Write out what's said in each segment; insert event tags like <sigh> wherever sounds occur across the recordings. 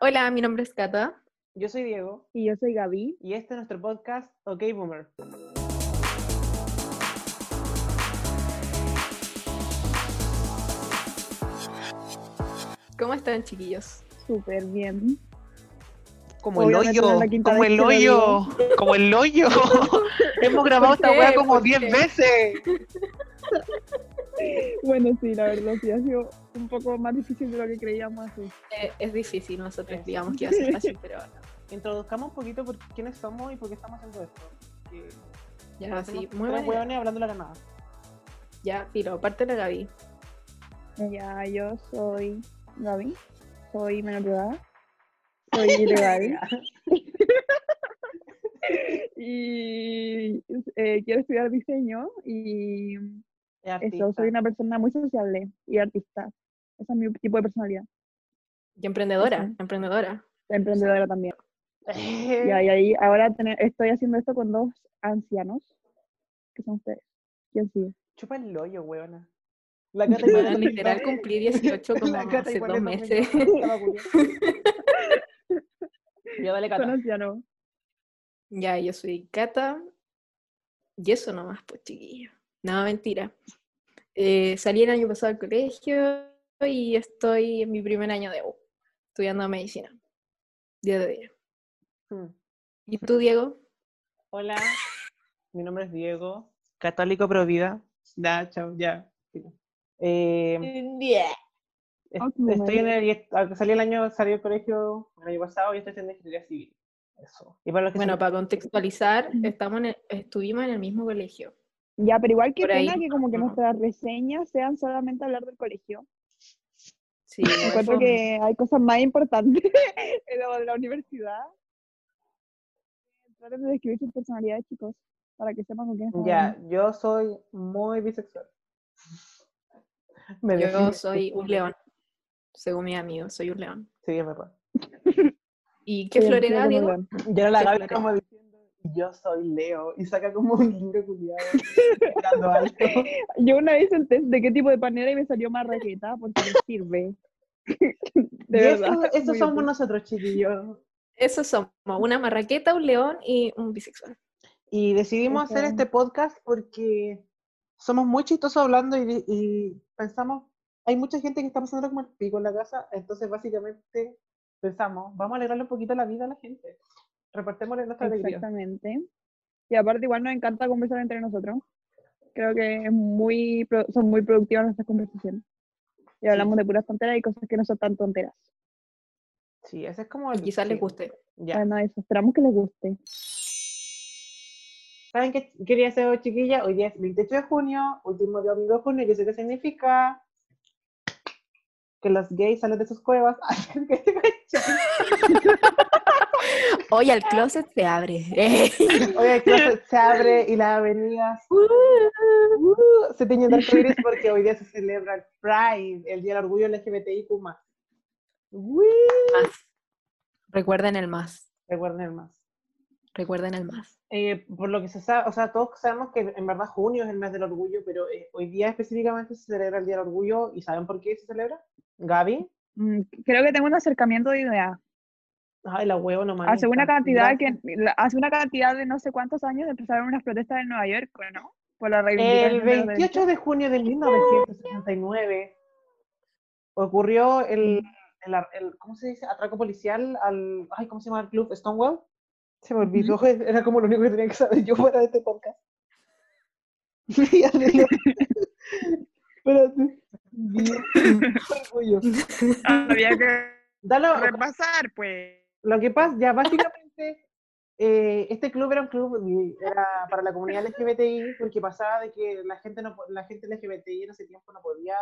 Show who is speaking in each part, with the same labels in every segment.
Speaker 1: Hola, mi nombre es Cata.
Speaker 2: Yo soy Diego
Speaker 3: Y yo soy Gaby.
Speaker 2: y este es nuestro podcast OK Boomer.
Speaker 1: ¿Cómo están, chiquillos?
Speaker 3: Súper bien.
Speaker 4: Como el
Speaker 3: Obviamente
Speaker 4: hoyo, como el hoyo, como el hoyo. Hemos grabado
Speaker 1: ¿Por
Speaker 4: esta weá como
Speaker 1: ¿Por
Speaker 4: 10
Speaker 1: qué?
Speaker 4: veces. <laughs>
Speaker 3: Bueno, sí, la verdad, sí, ha sido un poco más difícil de lo que creíamos así.
Speaker 1: Eh, es difícil, nosotros digamos que iba a ser fácil, <laughs> pero no.
Speaker 2: Introduzcamos un poquito por quiénes somos y por qué estamos haciendo esto.
Speaker 1: Ya, sí, muy
Speaker 2: hueones hablando la nada.
Speaker 1: Ya, Filo, parte de Gaby.
Speaker 3: Ya, yo soy Gaby. Soy menor de edad. Soy ilegal. <laughs> <laughs> y eh, quiero estudiar diseño y eso, soy una persona muy sociable y artista. Ese es mi tipo de personalidad.
Speaker 1: Y emprendedora, emprendedora.
Speaker 3: Emprendedora también. Y ahí ahora tener- estoy haciendo esto con dos ancianos, que son ustedes. ¿Quién sigue?
Speaker 2: Chupa el hoyo, huevona. La Cata
Speaker 1: Bueno,
Speaker 2: igual es
Speaker 1: literal cumplí 18 <laughs> como
Speaker 2: La Cata
Speaker 1: hace dos
Speaker 2: es
Speaker 1: meses. <laughs> <laughs>
Speaker 2: Ya dale,
Speaker 3: Son
Speaker 2: Cata.
Speaker 3: ancianos.
Speaker 1: Ya, yo soy Cata. Y eso nomás, pues, chiquillo. No, mentira. Eh, salí el año pasado al colegio y estoy en mi primer año de U, estudiando medicina. 10 de 10.
Speaker 2: Hmm.
Speaker 1: ¿Y tú, Diego?
Speaker 2: Hola, mi nombre es Diego, católico pro vida. Ya, chao, ya. Eh, estoy en el, salí el año, salí del colegio el año pasado y estoy haciendo ingeniería civil. Eso. Y para los que
Speaker 1: Bueno, para contextualizar, estamos en el- estuvimos en el mismo colegio.
Speaker 3: Ya, pero igual que
Speaker 1: Por ahí.
Speaker 3: pena que como que nuestras reseñas sean solamente hablar del colegio.
Speaker 1: Sí,
Speaker 3: Encuentro que hay cosas más importantes <laughs> en lo de la universidad. Traten de describir sus personalidades, chicos, para que sepan con quién están
Speaker 2: Ya,
Speaker 3: hablando.
Speaker 2: yo soy muy bisexual. Me
Speaker 1: Yo soy un león, según mis amigos, soy un león.
Speaker 2: Sí, es verdad.
Speaker 1: ¿Y qué
Speaker 3: Sí,
Speaker 1: florera,
Speaker 3: yo
Speaker 1: Diego?
Speaker 2: ahora la
Speaker 1: florera.
Speaker 2: como diciendo, yo soy Leo, y saca como un lindo culiado. <laughs> alto.
Speaker 3: Yo una vez hice el test de qué tipo de panera y me salió marraqueta porque me sirve. <laughs> De
Speaker 2: y
Speaker 3: verdad.
Speaker 2: eso, somos nosotros, chiquillos.
Speaker 1: Eso somos, una marraqueta, un león y un bisexual.
Speaker 2: Y decidimos hacer este podcast porque somos muy chistosos hablando y, y pensamos, hay mucha gente que está pasando como el pico en la casa, entonces básicamente pensamos, vamos a alegrarle un poquito la vida a la gente. Repartémosle nuestra alegría.
Speaker 3: Exactamente. Y aparte igual nos encanta conversar entre nosotros. Creo que es muy, son muy productivas nuestras conversaciones. Y hablamos de puras tonteras y cosas que no son tan tonteras.
Speaker 2: Sí, ese es como el...
Speaker 1: quizás les guste.
Speaker 2: Ya.
Speaker 3: Bueno, eso. Esperamos que les guste.
Speaker 2: ¿Saben qué quería hacer hoy, chiquilla? Hoy día es 28 de junio, último domingo de junio, yo sé qué significa que los gays salen de sus cuevas. <laughs> <laughs>
Speaker 1: Hoy el closet se abre. <laughs>
Speaker 2: Hoy el closet se abre y las avenidas uh, se tiñen de arcoíris porque hoy día se celebra el Pride, el Día del Orgullo LGBTIQ+. Uy,
Speaker 1: más. Recuerden el más.
Speaker 2: Recuerden el más.
Speaker 1: Recuerden el más.
Speaker 2: Eh, por lo que se sabe, o sea, todos sabemos que en verdad junio es el mes del orgullo, pero eh, hoy día específicamente se celebra el Día del Orgullo y ¿saben por qué se celebra? Gaby.
Speaker 3: Mm, Creo que tengo un acercamiento de idea.
Speaker 2: Ay, la huevo no mames.
Speaker 3: Hace una cantidad que hace una cantidad de no sé cuántos años empezaron unas protestas en Nueva York, ¿no? Por la
Speaker 2: El
Speaker 3: reivindicación de los
Speaker 2: 28 de junio de 1969 ocurrió el, el, ar- el- ¿cómo se dice? Atraco policial al, ay, ¿cómo se llama el club? Stonewall. Se me olvidó, <laughs> era como lo único que tenía que saber yo fuera de este podcast. <laughs> <laughs> Espérate.
Speaker 3: Había que
Speaker 2: Dalo,
Speaker 3: repasar, pues.
Speaker 2: Lo que pasa, ya básicamente, eh, este club era un club era para la comunidad LGBTI, porque pasaba de que la gente, no, la gente LGBTI en ese tiempo no podía,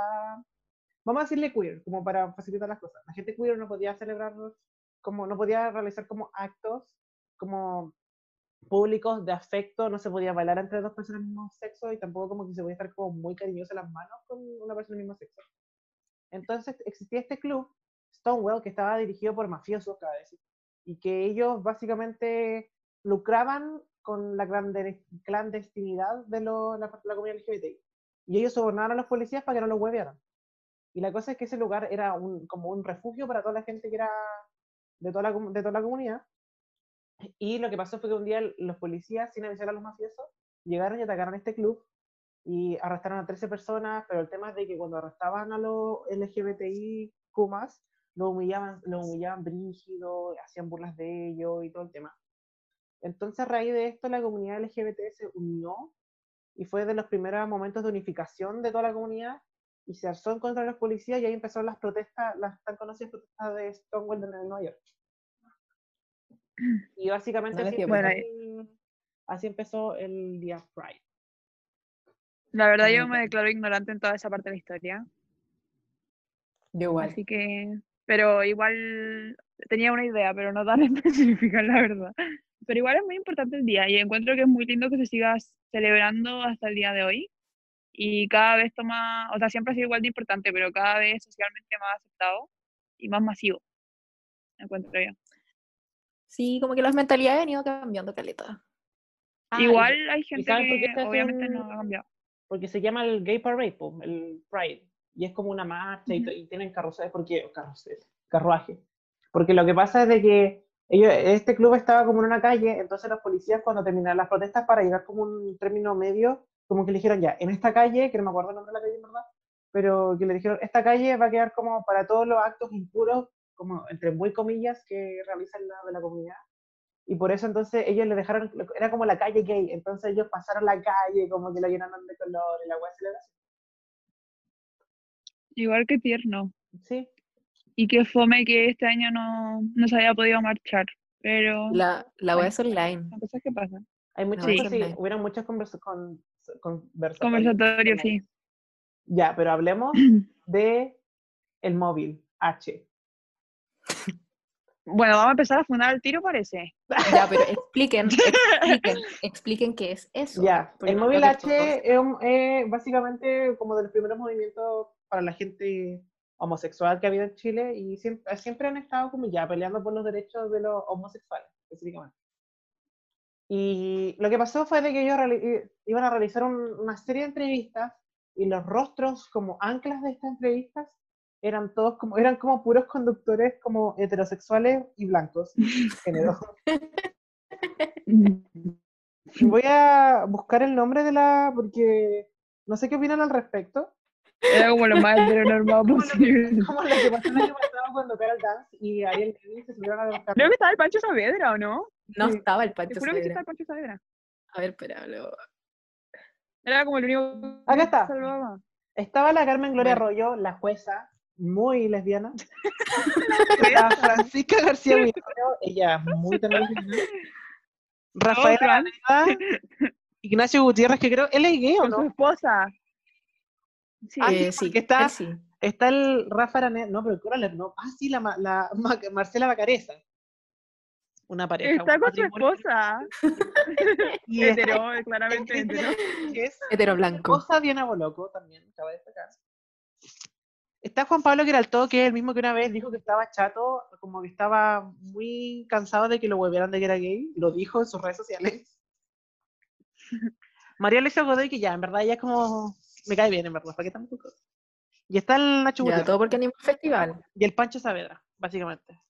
Speaker 2: vamos a decirle queer, como para facilitar las cosas. La gente queer no podía celebrar, como no podía realizar como actos como públicos de afecto, no se podía bailar entre dos personas del mismo sexo y tampoco como que se podía estar como muy cariñoso en las manos con una persona del mismo sexo. Entonces existía este club, Stonewall, que estaba dirigido por mafiosos, cada vez, y que ellos básicamente lucraban con la clandestinidad de lo- la, la comunidad LGBTI. Y ellos sobornaban a los policías para que no los huevearan. Y la cosa es que ese lugar era un, como un refugio para toda la gente que era de toda la, de toda la comunidad. Y lo que pasó fue que un día los policías, sin avisar a los mafiosos, llegaron y atacaron este club y arrestaron a 13 personas, pero el tema es de que cuando arrestaban a los LGBTI Kumas, lo humillaban, lo humillaban brígido, hacían burlas de ellos y todo el tema. Entonces, a raíz de esto, la comunidad LGBT se unió y fue de los primeros momentos de unificación de toda la comunidad y se alzó en contra de los policías y ahí empezaron las protestas, las tan conocidas protestas de Stonewall en Nueva York. Y básicamente
Speaker 1: No
Speaker 2: así,
Speaker 1: dio
Speaker 3: Bueno,
Speaker 2: empezó el- así empezó el día Pride.
Speaker 3: La verdad, yo me declaro ignorante en toda esa parte de la historia.
Speaker 1: Yo igual.
Speaker 3: Así que, pero igual tenía una idea, pero no tan <laughs> específica, la verdad. Pero igual es muy importante el día y encuentro que es muy lindo que se siga celebrando hasta el día de hoy. Y cada vez toma, o sea, siempre ha sido igual de importante, pero cada vez socialmente más aceptado y más masivo. Encuentro yo.
Speaker 1: Sí, como que las mentalidades han ido cambiando caleta.
Speaker 2: Ah,
Speaker 3: igual hay gente que obviamente
Speaker 2: un-
Speaker 3: no ha cambiado.
Speaker 2: porque se llama el Gay Parade, el Pride, y es como una marcha y,
Speaker 3: Ujú.
Speaker 2: to- y tienen carruajes, porque carruajes, carruaje. Porque lo que pasa es de que ellos, este club estaba como en una calle, entonces los policías cuando terminaron las protestas para llegar como un término medio, como que le dijeron ya, en esta calle, que no me acuerdo el nombre de la calle verdad, pero que le dijeron, esta calle va a quedar como para todos los actos impuros, como entre muy comillas, que realizan la de la comunidad. Y por eso entonces ellos le dejaron, era como la calle gay, entonces ellos pasaron la calle, como que la llenaron de color y la weá celebración.
Speaker 3: Igual que tierno.
Speaker 2: Sí,
Speaker 3: Y que fome que este año no, no se haya podido marchar. Pero
Speaker 1: La, la web es online.
Speaker 3: son cosas que pasan.
Speaker 2: hay muchas
Speaker 1: Sí.
Speaker 2: cosas, sí, hubieron muchas conversa con, conversatorios.
Speaker 3: Conversatorio, sí.
Speaker 2: Ya, pero hablemos <clears throat> de el móvil, H.
Speaker 3: Bueno, vamos a empezar a fundar el tiro, parece. <laughs>
Speaker 1: Ya, pero expliquen, expliquen, expliquen qué es eso.
Speaker 2: Ya, el móvil H es un- es básicamente como de los primeros movimientos para la gente homosexual que ha habido en Chile y siempre, siempre han estado como ya peleando por los derechos de los homosexuales, específicamente. Y lo que pasó fue de que ellos i- iban a realizar un- una serie de entrevistas y los rostros como anclas de estas entrevistas eran todos como, eran como puros conductores como heterosexuales y blancos, <laughs> género. <laughs> Voy a buscar el nombre de la, porque no sé qué opinan al respecto.
Speaker 3: Era como lo más heteronormado <laughs>
Speaker 2: que-
Speaker 3: posible.
Speaker 2: como lo que pasó el año pasado cuando Carol Dance y Ariel Levy se subieron a los
Speaker 3: Creo que estaba el Pancho Saavedra, ¿o no?
Speaker 1: No
Speaker 2: Sí.
Speaker 1: estaba el Pancho
Speaker 3: juro que sí
Speaker 1: Saavedra.
Speaker 3: estaba el Pancho Saavedra.
Speaker 1: A ver, espera, lo-
Speaker 3: Era como el único
Speaker 2: Acá
Speaker 3: que
Speaker 2: está.
Speaker 3: salvaba.
Speaker 2: Estaba la Carmen Gloria
Speaker 1: Bueno.
Speaker 2: Arroyo, la jueza, muy lesbiana. <laughs> la Francisca García <laughs> Huidobro, ella muy también. Rafael Ignacio Gutiérrez, que creo, ¿él es gay o
Speaker 3: Con su
Speaker 2: no?
Speaker 3: esposa. Sí.
Speaker 2: Ah, sí,
Speaker 1: Eh, sí,
Speaker 2: porque está-
Speaker 1: él sí.
Speaker 2: Está el Rafa Araneda, no, pero ¿cuál es? No, ah, sí, la, ma- la Ma- Marcela Bacareza. Una pareja.
Speaker 3: Está
Speaker 2: un
Speaker 3: con su esposa. <laughs> <laughs>
Speaker 2: Y está
Speaker 3: Hetero, claramente hetero.
Speaker 2: que es
Speaker 1: Hetero blanco.
Speaker 2: esposa Diana Boloco también, cabe destacar. Está Juan Pablo Queraltó, que es el mismo que una vez dijo que estaba chato, como que estaba muy cansado de que lo volvieran de que era gay, lo dijo en sus redes sociales. <laughs> María Alexa Godoy, que ya, en verdad, ella es como, me cae bien, en verdad, ¿para qué tampoco? Y está el Nacho
Speaker 1: Ya,
Speaker 2: Gutiérrez
Speaker 1: todo porque ni un festival.
Speaker 2: y el Pancho Saavedra, básicamente.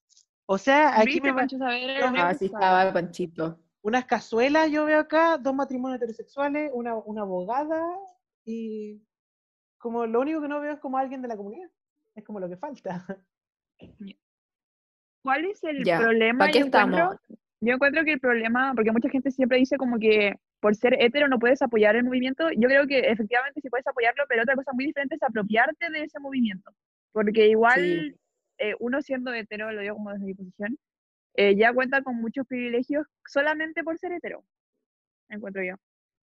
Speaker 2: O sea, aquí
Speaker 3: ¿Viste,
Speaker 2: me
Speaker 3: Pancho Saavedra?
Speaker 2: Ah,
Speaker 1: sí estaba Panchito.
Speaker 2: unas cazuelas yo veo acá, dos matrimonios heterosexuales, una, una abogada y como lo único que no veo es como alguien de la comunidad. Es como lo que falta.
Speaker 3: ¿Cuál es el
Speaker 1: Ya,
Speaker 3: problema?
Speaker 1: ¿pa' qué
Speaker 3: yo, encuentro, yo encuentro que el problema, porque mucha gente siempre dice como que por ser hetero no puedes apoyar el movimiento, yo creo que efectivamente sí puedes apoyarlo, pero otra cosa muy diferente es apropiarte de ese movimiento. Porque igual
Speaker 1: Sí.
Speaker 3: eh, uno siendo hetero, lo digo como desde mi posición, eh, ya cuenta con muchos privilegios solamente por ser hetero, encuentro yo.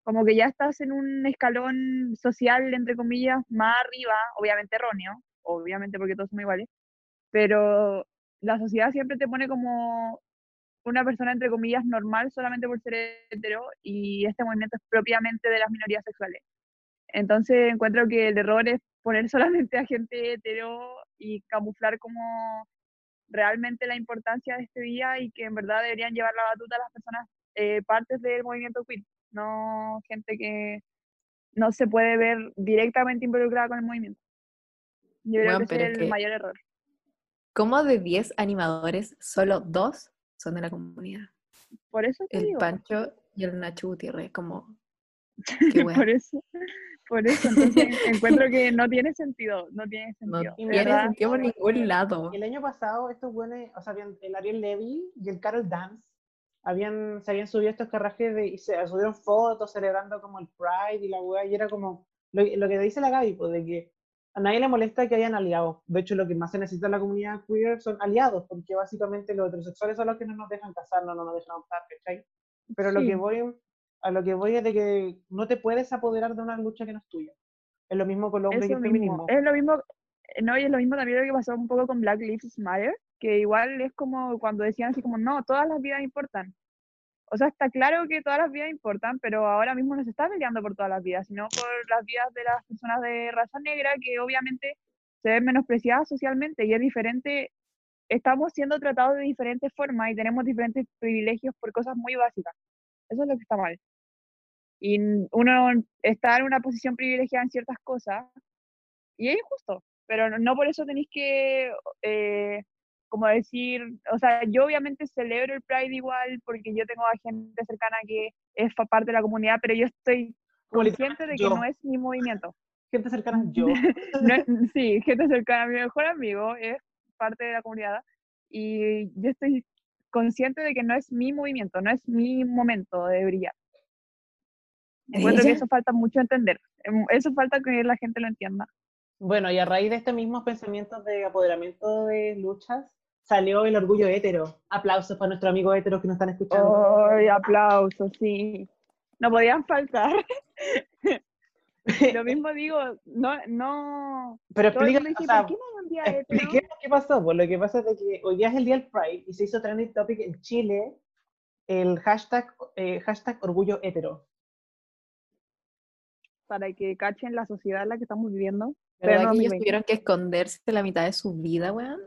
Speaker 3: Como que ya estás en un escalón social, entre comillas, más arriba, obviamente erróneo, obviamente porque todos somos iguales, pero la sociedad siempre te pone como una persona, entre comillas, normal solamente por ser hetero y este movimiento es propiamente de las minorías sexuales. Entonces encuentro que el error es poner <laughs> solamente a gente hetero y camuflar como realmente la importancia de este día y que en verdad deberían llevar la batuta a las personas eh, partes del movimiento queer, no gente que no se puede ver directamente involucrada con el movimiento. Yo creo
Speaker 1: Bueno,
Speaker 3: que ese es
Speaker 1: es
Speaker 3: el
Speaker 1: que-
Speaker 3: mayor error.
Speaker 1: ¿Cómo de 10 animadores, solo dos son de la comunidad?
Speaker 3: Por eso te
Speaker 1: El
Speaker 3: digo.
Speaker 1: Pancho y el Nacho Gutiérrez, como... qué <laughs> wea.
Speaker 3: por eso, por eso, entonces <laughs> encuentro que no tiene sentido, no tiene
Speaker 1: No
Speaker 3: sentido.
Speaker 2: Y
Speaker 3: de
Speaker 1: tiene
Speaker 3: verdad.
Speaker 1: sentido por ningún lado.
Speaker 2: El año pasado, estos buenos, o sea, habían- el Ariel Levy y el Carol Dance, habían, se habían subido estos carrajes de, y se subieron fotos celebrando como el Pride y la weá, y era como, lo, lo que dice la Gaby, pues, de que a nadie le molesta que hayan aliados. De hecho, lo que más se necesita en la comunidad queer son aliados, porque básicamente los heterosexuales son los que no nos dejan casarnos, no nos dejan optar, ¿cachai? Pero lo que voy, a lo que voy es de que no te puedes apoderar de una lucha que no es tuya. Es lo mismo con los hombres y el feminismo.
Speaker 3: Es lo mismo, no, y es lo mismo también lo que pasó un poco con Black Lives Matter, que igual es como cuando decían así como, no, todas las vidas importan. O sea, está claro que todas las vidas importan, pero ahora mismo no se está peleando por todas las vidas, sino por las vidas de las personas de raza negra que obviamente se ven menospreciadas socialmente y es diferente. Estamos siendo tratados de diferentes formas y tenemos diferentes privilegios por cosas muy básicas. Eso es lo que está mal. Y uno está en una posición privilegiada en ciertas cosas y es injusto, pero no por eso tenéis que, eh, como decir, o sea, yo obviamente celebro el Pride igual porque yo tengo a gente cercana que es parte de la comunidad, pero yo estoy consciente de que
Speaker 2: yo.
Speaker 3: no es mi movimiento.
Speaker 2: Gente cercana, yo. <laughs>
Speaker 3: No es- sí, gente cercana mi mejor amigo es parte de la comunidad y yo estoy consciente de que no es mi movimiento, no es mi momento de brillar. Encuentro que eso falta mucho entender. Em, Eso falta que la gente lo entienda.
Speaker 2: Bueno, y a raíz de estos mismos pensamientos de apoderamiento de luchas, salió el orgullo hétero. Aplausos para nuestros amigos heteros que nos están escuchando.
Speaker 3: ¡Ay, aplausos! Sí. No podían faltar. Lo mismo digo, no, no.
Speaker 2: Pero explica,
Speaker 3: mundo dice,
Speaker 2: o sea,
Speaker 3: ¿por qué no hay un día hetero?
Speaker 2: expliquemos qué pasó. Pues lo que pasa es que hoy día es el día del Pride y se hizo trending topic en Chile el hashtag, eh, hashtag orgullo hetero.
Speaker 3: Para que cachen la sociedad en la que estamos viviendo. Pero
Speaker 1: ¿Verdad
Speaker 3: no
Speaker 1: que ellos
Speaker 3: 2020.
Speaker 1: tuvieron que esconderse la mitad de su vida, weón?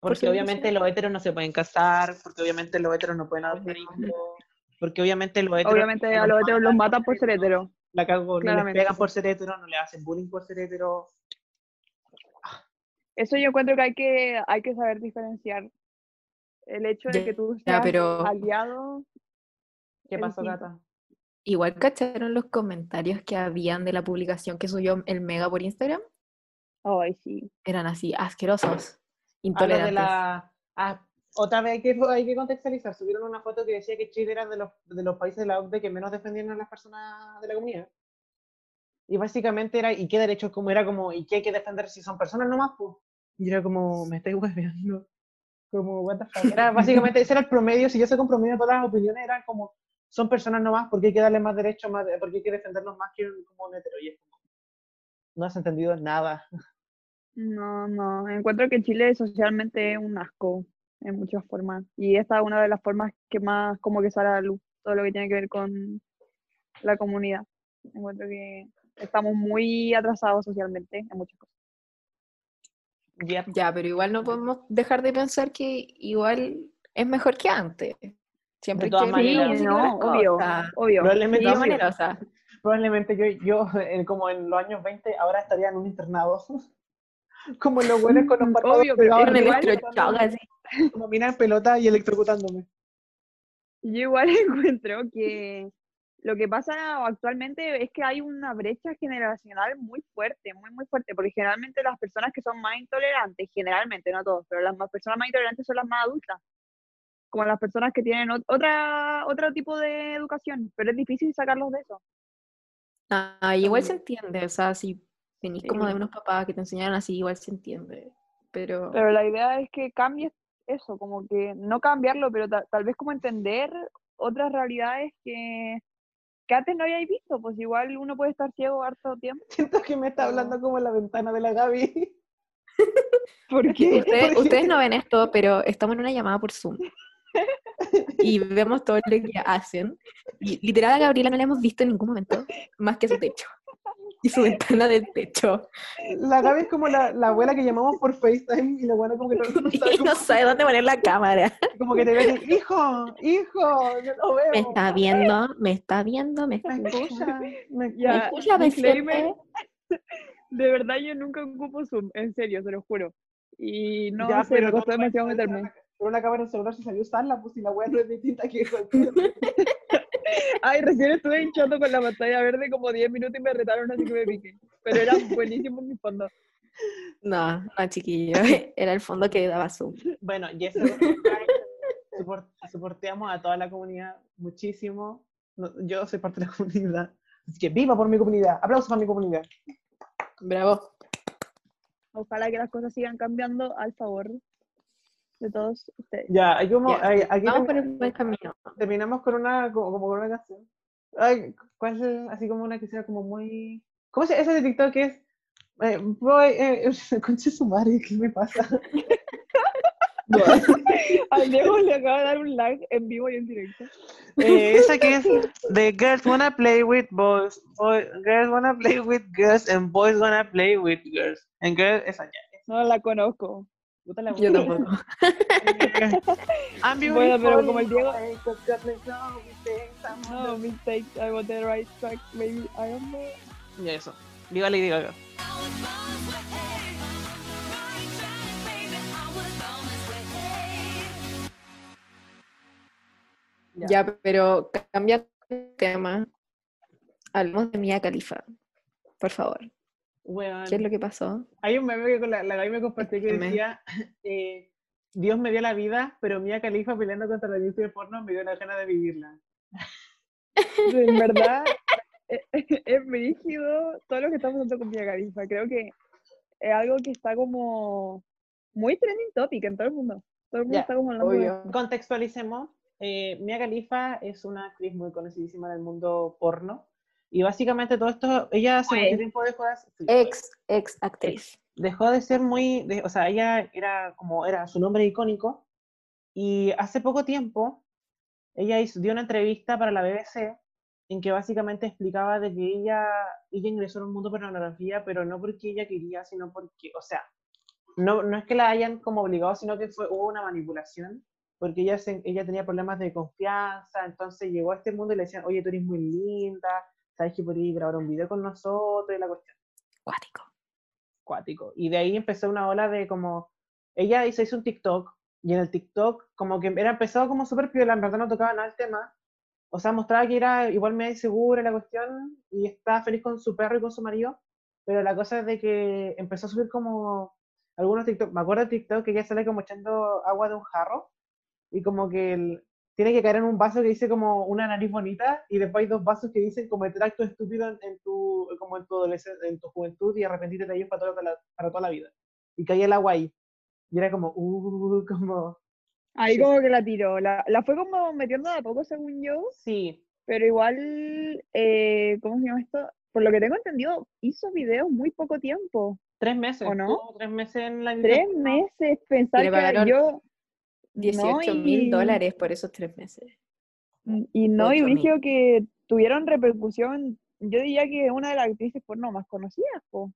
Speaker 1: Por
Speaker 2: Porque obviamente los heteros no se pueden casar, porque obviamente los heteros no pueden adoptar hijos, porque obviamente los heteros...
Speaker 3: Obviamente a los heteros los matan por ser hetero.
Speaker 2: La cago, no les pegan por ser hetero, no le hacen bullying por ser hetero.
Speaker 3: Eso yo encuentro que hay que, hay que saber diferenciar. El hecho de que tú
Speaker 1: ya,
Speaker 3: seas
Speaker 1: pero-
Speaker 3: aliado.
Speaker 2: ¿Qué pasó. Cata?
Speaker 1: Igual cacharon los comentarios que habían de la publicación que subió el Mega por Instagram.
Speaker 3: Ay, sí.
Speaker 1: Eran así, asquerosos,
Speaker 2: De
Speaker 1: intolerantes.
Speaker 2: la... ah, otra vez hay que, hay que contextualizar. Subieron una foto que decía que Chile era de los, de los países de la OCDE que menos defendían a las personas de la comunidad. Y básicamente era, ¿y qué derechos? Como era como, ¿y qué hay que defender si son personas nomás? Pues? Y era como, me estáis hueveando. Como, what the fuck. Era, básicamente, ese era el promedio. Si yo sé con promedio todas las opiniones, eran como, son personas nomás, porque hay que darle más derechos, más, de- porque hay que defendernos más que un- como un hetero. Y es como, no has entendido nada.
Speaker 3: No, no. Encuentro que Chile socialmente es un asco en muchas formas. Y esta es una de las formas que más como que sale a la luz todo lo que tiene que ver con la comunidad. Encuentro que estamos muy atrasados socialmente en muchas cosas.
Speaker 2: Yep.
Speaker 1: Ya, pero igual no podemos dejar de pensar que igual es mejor que antes. Siempre hay
Speaker 2: todas
Speaker 1: que
Speaker 2: maneras.
Speaker 3: Sí, no, obvio, obvio.
Speaker 2: Probablemente
Speaker 1: De
Speaker 2: sí.
Speaker 1: todas maneras, o sea,
Speaker 2: Probablemente yo, yo como en los años 20, ahora estaría en un internado. Como los buenos con los <laughs> párpados
Speaker 3: Obvio, pero
Speaker 2: pegados pecho,
Speaker 1: electroshock así.
Speaker 2: como mina en pelota y electrocutándome.
Speaker 3: Yo igual <laughs> encuentro que lo que pasa actualmente es que hay una brecha generacional muy fuerte, muy, muy fuerte, porque generalmente las personas que son más intolerantes, generalmente, no todos, pero las más personas más intolerantes son las más adultas, como las personas que tienen ot- otra, otro tipo de educación, pero es difícil sacarlos de eso.
Speaker 1: Ah, igual se entiende, o sea, si venís como de unos papás que te enseñaron así, igual se entiende. Pero,
Speaker 3: Pero la idea es que cambies eso, como que no cambiarlo, pero ta- tal vez como entender otras realidades que, que antes no habíais visto, pues igual uno puede estar ciego harto tiempo.
Speaker 2: Siento que me está hablando como en la ventana de la Gaby. <laughs> <laughs>
Speaker 3: Porque
Speaker 1: ustedes, <laughs> ustedes no ven esto, pero estamos en una llamada por Zoom. Y vemos todo lo que hacen. Y literal a Gabriela no la hemos visto en ningún momento, más que su techo. Y su ventana del techo.
Speaker 2: La Gaby es como la, la abuela que llamamos por FaceTime y la buena como que no, no sabe
Speaker 1: Y no sabe dónde poner la cámara.
Speaker 2: como que te ve y, hijo, hijo, yo lo veo.
Speaker 1: Me está viendo, me está viendo, me
Speaker 2: Me
Speaker 1: escucha.
Speaker 2: escucha. Me
Speaker 3: Ya,
Speaker 1: Me escucha, me
Speaker 3: disclaimer,
Speaker 1: siente.
Speaker 3: de verdad yo nunca ocupo Zoom, en serio, se lo juro. Y no
Speaker 2: Ya,
Speaker 3: sé, me
Speaker 2: tú
Speaker 3: costó demasiado meterme.
Speaker 2: Con una cámara en el celular si sabía usarla, pues si la wea no es distinta que
Speaker 3: Ay, recién estuve hinchando con la pantalla verde como 10 minutos y me retaron así que me piqué. Pero era buenísimo mi fondo.
Speaker 1: No, no, chiquillo. Era el fondo que daba zoom.
Speaker 2: Bueno, y eso soporteamos a toda la comunidad muchísimo. No, yo soy parte de la comunidad. Así que viva por mi comunidad. Aplausos para mi comunidad.
Speaker 1: Bravo.
Speaker 3: Ojalá que las cosas sigan cambiando al favor de todos ustedes.
Speaker 2: Ya, aquí, como,
Speaker 1: Ya,
Speaker 2: ay, aquí
Speaker 1: Vamos por el buen camino.
Speaker 2: terminamos con una, como, como con una canción. Ay, ¿cuál es? Así como una que sea como muy... ¿Cómo se ese de TikTok que es? Eh, voy, eh, <laughs> conche su madre, ¿qué me pasa? <laughs>
Speaker 3: Al Diego le acaba de dar un lag en vivo y en directo.
Speaker 4: Eh, esa que es <laughs> The girls wanna play with boys, boy- girls wanna play with girls, and boys wanna play with girls. And girls, esa ya.
Speaker 3: No la conozco.
Speaker 2: Puta la
Speaker 1: Yo tampoco. <laughs>
Speaker 4: I'm
Speaker 3: Bueno, pero como el Diego.
Speaker 2: No,
Speaker 3: mistakes. I want the right track. Maybe I am the...
Speaker 4: Ya eso. Viva Lady Gaga.
Speaker 1: Ya, pero cambiando de tema. Hablemos de Mia Khalifa. Por favor.
Speaker 2: Weón.
Speaker 1: ¿Qué es lo que pasó?
Speaker 2: Hay un meme que con la, la Gaby me compartió que decía, eh, Dios me dio la vida, pero Mia Khalifa peleando contra la industria de porno me dio la gana de vivirla. <laughs>
Speaker 3: En verdad, <laughs> eh, es rígido todo lo que está pasando con Mia Khalifa. Creo que es algo que está como muy trending topic en todo el mundo. Todo el mundo
Speaker 2: Ya,
Speaker 3: está como hablando de.
Speaker 2: Contextualicemos, eh, Mia Khalifa es una actriz muy conocidísima en el mundo porno, y básicamente todo esto, ella hace mucho
Speaker 3: Pues.
Speaker 2: tiempo dejó de, sí,
Speaker 1: Ex, ex actriz.
Speaker 2: dejó de ser muy, de- o sea, ella era como, era su nombre icónico, y hace poco tiempo, ella hizo, dio una entrevista para la BBC, en que básicamente explicaba de que ella, ella ingresó en un mundo de pornografía, pero no porque ella quería, sino porque, o sea, no, no es que la hayan como obligado, sino que fue, hubo una manipulación, porque ella, se- ella tenía problemas de confianza, entonces llegó a este mundo y le decían, oye, tú eres muy linda, sabes que grabar un video con nosotros, y la cuestión
Speaker 1: Cuático.
Speaker 2: cuático. Y de ahí empezó una ola de como, ella hizo, hizo un TikTok, y en el TikTok como que era empezado como súper piola, en verdad no tocaba nada el tema, o sea, mostraba que era igual medio insegura la cuestión, y estaba feliz con su perro y con su marido, pero la cosa es de que empezó a subir como algunos TikTok, me acuerdo de TikTok que ella sale como echando agua de un jarro, y como que el- tiene que caer en un vaso que dice como una nariz bonita, y después hay dos vasos que dicen cometer acto estúpido en, en tu, como en tu en tu juventud, y arrepentirte de ellos para toda la, para toda la vida. Y caía el agua ahí. Y era como, uh, <laughs> como,
Speaker 3: Ahí
Speaker 2: Sí.
Speaker 3: como que la tiró. La, la fue como metiendo de a poco, según yo.
Speaker 2: sí,
Speaker 3: Pero igual, eh, ¿cómo se llama esto? Por lo que tengo entendido, hizo videos muy poco tiempo.
Speaker 2: tres meses.
Speaker 3: ¿O no?
Speaker 2: tres meses en la
Speaker 3: Tres meses, pensar que
Speaker 1: pagaron
Speaker 3: yo...
Speaker 1: 18
Speaker 3: no,
Speaker 1: mil dólares por esos tres meses.
Speaker 3: Y no, y
Speaker 1: 8.000.
Speaker 3: Brigio que tuvieron repercusión, yo diría que es una de las actrices porno más conocidas, po.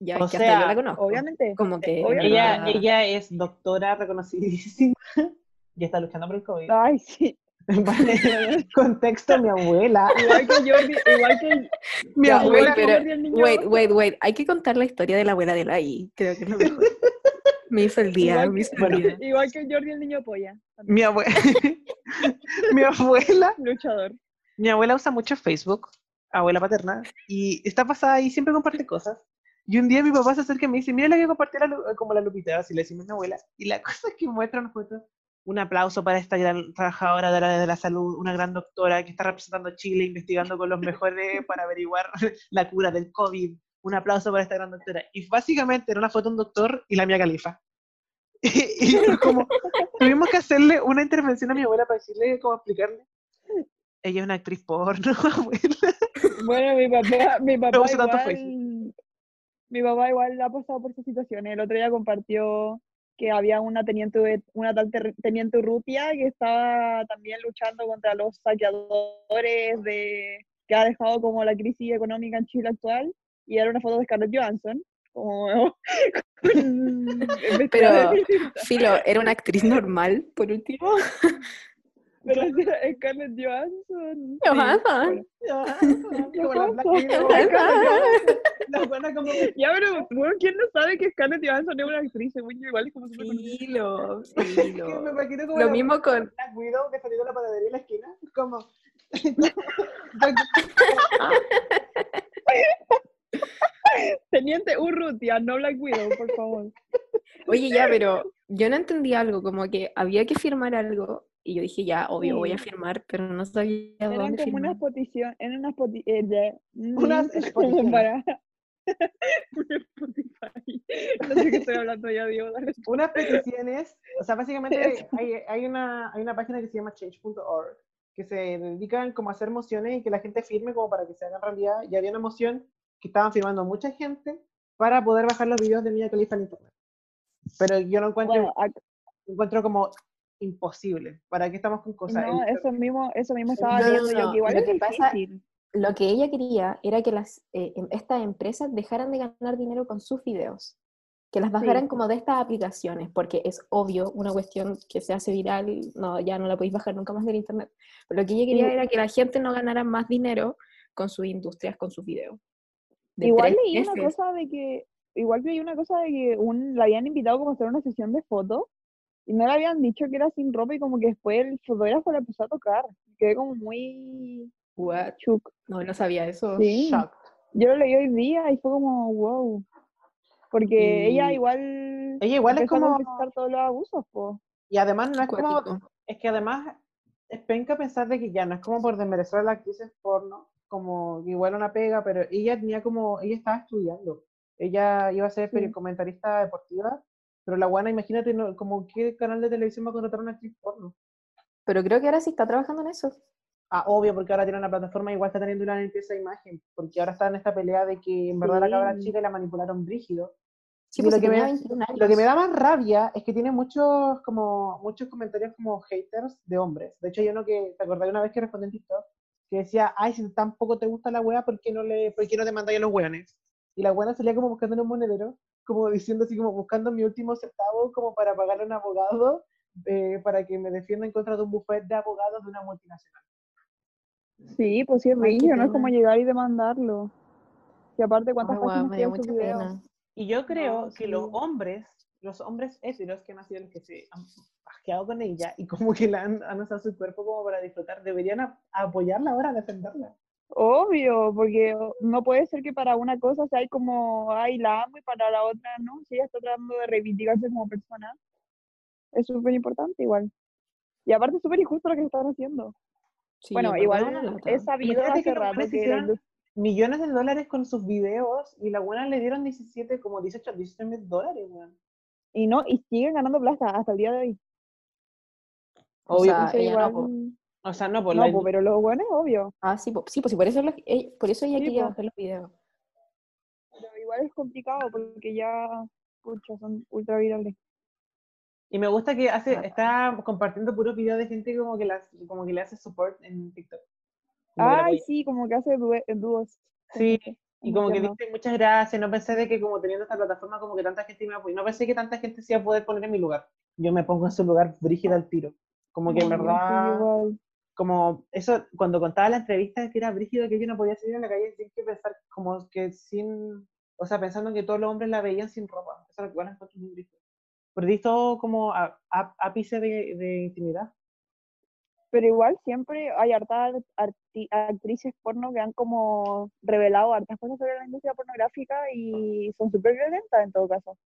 Speaker 1: Ya,
Speaker 2: O
Speaker 1: hasta yo la conozco.
Speaker 3: obviamente.
Speaker 1: Como que. en
Speaker 3: obviamente.
Speaker 2: Ella, ella es doctora reconocidísima <laughs> y está luchando por el COVID.
Speaker 3: Ay, sí. <laughs>
Speaker 2: Contexto, mi abuela.
Speaker 3: Igual que Jordi, igual que... <laughs>
Speaker 2: Mi
Speaker 1: Ya,
Speaker 2: abuela.
Speaker 1: wait, pero- Wait, wait, wait. Hay que contar la historia de la abuela de la I. Creo que es lo mejor. Me hizo el día,
Speaker 3: Igual
Speaker 1: me
Speaker 3: que-
Speaker 1: hizo el
Speaker 2: bueno.
Speaker 1: día.
Speaker 3: Igual que Jordi el niño polla. también,
Speaker 4: Mi, abue- <laughs> mi abuela,
Speaker 3: Luchador.
Speaker 4: mi abuela usa mucho Facebook, abuela paterna, y está pasada ahí, siempre comparte cosas. Y un día mi papá se acerca y me dice, mira la que compartió la, como la Lupita, así le decimos a mi abuela. Y la <laughs> cosa es que muestra una foto, un aplauso para esta gran trabajadora de la, de la salud, una gran doctora que está representando Chile, investigando con los mejores <laughs> para averiguar la cura del COVID. Un aplauso para esta gran doctora. Y básicamente era una foto de un doctor y la mía califa. <laughs> Y, fue como, tuvimos que hacerle una intervención a mi abuela para decirle, cómo explicarle. Ella es una actriz porno, <laughs> abuela.
Speaker 3: Bueno, mi papá, mi papá igual, mi papá igual ha pasado por esa situación. El otro día compartió que había una teniente, una tal teniente Urrutia que estaba también luchando contra los saqueadores de que ha dejado como la crisis económica en Chile actual y era una foto de Scarlett Johansson como <laughs> vestida
Speaker 1: Pero-
Speaker 3: de.
Speaker 1: Filo, era una actriz normal, por último. <laughs>
Speaker 3: Pero es de Scarlett Johansson.
Speaker 1: Johansson. <laughs>
Speaker 2: Que-
Speaker 3: Ya, pero bueno, ¿quién no sabe que Scarlett Johansson es una actriz? Según yo, igual es como súper.
Speaker 1: Filo,
Speaker 2: que
Speaker 1: filo. Lo mismo con.
Speaker 2: Black Widow defendiendo la panadería en la esquina. Como.
Speaker 3: No Black Widow, por favor. <laughs>
Speaker 1: Oye, ya, pero yo no entendí algo, como que había que firmar algo. Y yo dije, ya, obvio, voy a
Speaker 3: Sí.
Speaker 1: firmar, pero no sabía
Speaker 3: Eran
Speaker 1: dónde
Speaker 3: como peticiones, eran unas eh,
Speaker 2: Unas <laughs>
Speaker 3: mm, para <laughs> un Spotify. No sé qué estoy hablando ya, Dios.
Speaker 2: unas peticiones, o sea, básicamente hay, hay, una, hay una página que se llama change.org que se dedican como a hacer mociones y que la gente firme como para que se hagan realidad. Y había una moción que estaban firmando mucha gente para poder bajar los videos de Mia Khalifa en internet. Pero yo lo encuentro,
Speaker 3: Bueno, ac-
Speaker 2: encuentro como imposible. ¿Para qué estamos con cosas?
Speaker 3: no,
Speaker 2: El-
Speaker 3: eso mismo, eso mismo estaba
Speaker 1: No, no,
Speaker 3: viendo yo,
Speaker 1: no,
Speaker 3: que igual
Speaker 1: lo
Speaker 3: es
Speaker 1: que pasa-. Lo que ella quería era que las, eh, em- estas empresas dejaran de ganar dinero con sus videos, que las bajaran como de estas aplicaciones, porque es obvio, una cuestión que se hace viral, no, ya no la podéis bajar nunca más del internet. Pero lo que ella quería era que la gente no ganara más dinero con sus industrias, con sus videos.
Speaker 3: Igual leí una cosa de que, igual leí una cosa de que un, la habían invitado como a hacer una sesión de fotos y no le habían dicho que era sin ropa y como que después el fotógrafo la empezó a tocar. Quedé como muy
Speaker 1: What? No, no sabía eso.
Speaker 3: Sí.
Speaker 2: shocked.
Speaker 3: Yo lo leí hoy día y fue como, wow. Porque ella igual
Speaker 2: Ella igual es
Speaker 3: a
Speaker 2: como...
Speaker 3: confesar todos los abusos, po.
Speaker 2: Y además no es como es que además es penca pensar de que ya no es como por desmerecer a las actrices porno, como igual una pega, pero ella tenía como, ella estaba estudiando. Ella iba a ser
Speaker 3: Sí.
Speaker 2: comentarista deportiva, pero la buena, imagínate, no, como qué canal de televisión va a contratar a una actriz porno.
Speaker 1: Pero creo que ahora sí está trabajando en eso.
Speaker 2: Ah, obvio, porque ahora tiene una plataforma, igual está teniendo una limpieza de imagen, porque ahora está en esta pelea de que en verdad la cabra chica la manipularon brígido.
Speaker 1: Sí, pues
Speaker 2: lo que me da-
Speaker 1: 21 años.
Speaker 2: Lo que me da más rabia es que tiene muchos como muchos comentarios como haters de hombres. De hecho, yo no que te acordás una vez que respondí en TikTok que decía, ay, si tampoco te gusta la wea, ¿por qué no le, por qué no te mandáis a los weones? Y la buena salía como buscando en un monedero, como diciendo así, como buscando mi último centavo como para pagarle a un abogado eh, para que me defienda en contra de un buffet de abogados de una multinacional.
Speaker 3: Sí, pues sí, es no es como llegar y demandarlo. Y aparte, ¿cuántas páginas
Speaker 1: me dio mucha pena.
Speaker 2: Y yo creo
Speaker 3: No,
Speaker 2: que los hombres, los hombres heteros que han sido los que se han asqueado con ella y como que la han, han usado su cuerpo como para disfrutar, deberían a- apoyarla ahora, defenderla.
Speaker 3: Obvio, porque no puede ser que para una cosa sea como, ay, la amo y para la otra no. Si ella está tratando de reivindicarse como persona, es súper importante igual. Y aparte es súper injusto lo que están haciendo.
Speaker 1: Sí,
Speaker 3: bueno, igual he sabido
Speaker 2: que
Speaker 3: hace rato que industria-
Speaker 2: Millones de dólares con sus videos y la buena le dieron 17, como 18, 17 mil dólares, weón.
Speaker 3: Y no, y siguen ganando plata hasta el día de hoy.
Speaker 1: O
Speaker 2: Obvio,
Speaker 1: sea,
Speaker 3: Entonces,
Speaker 1: ella no, po.
Speaker 2: O sea, no, por
Speaker 3: no,
Speaker 2: la-
Speaker 3: po, pero los buenos, obvio.
Speaker 1: Ah, sí, po. sí, pues sí, por eso, los- ella- por eso ella
Speaker 3: Sí,
Speaker 1: quería
Speaker 3: po.
Speaker 1: bajar los videos.
Speaker 3: Pero igual es complicado porque ya, pucha, son ultra virales.
Speaker 2: Y me gusta que hace, está compartiendo puros videos de gente como que, las, como que le hace support en TikTok. Como
Speaker 3: Ay, sí, como que hace due- dúos.
Speaker 2: Sí, y como que
Speaker 3: entiendo.
Speaker 2: dice muchas gracias, no pensé de que como teniendo esta plataforma como que tanta gente me apoya, no pensé que tanta gente se iba a poder poner en mi lugar. Yo me pongo en su lugar brígida al tiro. Como que en verdad, como eso, cuando contaba la entrevista que era brígido, que yo no podía salir a la calle sin que pensar, como que sin, o sea, pensando que todos los hombres la veían sin ropa. Eso es lo que igual encuentro muy brígido. Perdí todo como a- a- ápice de, de intimidad.
Speaker 3: Pero igual siempre hay hartas arti- actrices porno que han como revelado hartas cosas sobre la industria pornográfica y son súper violentas en todo caso.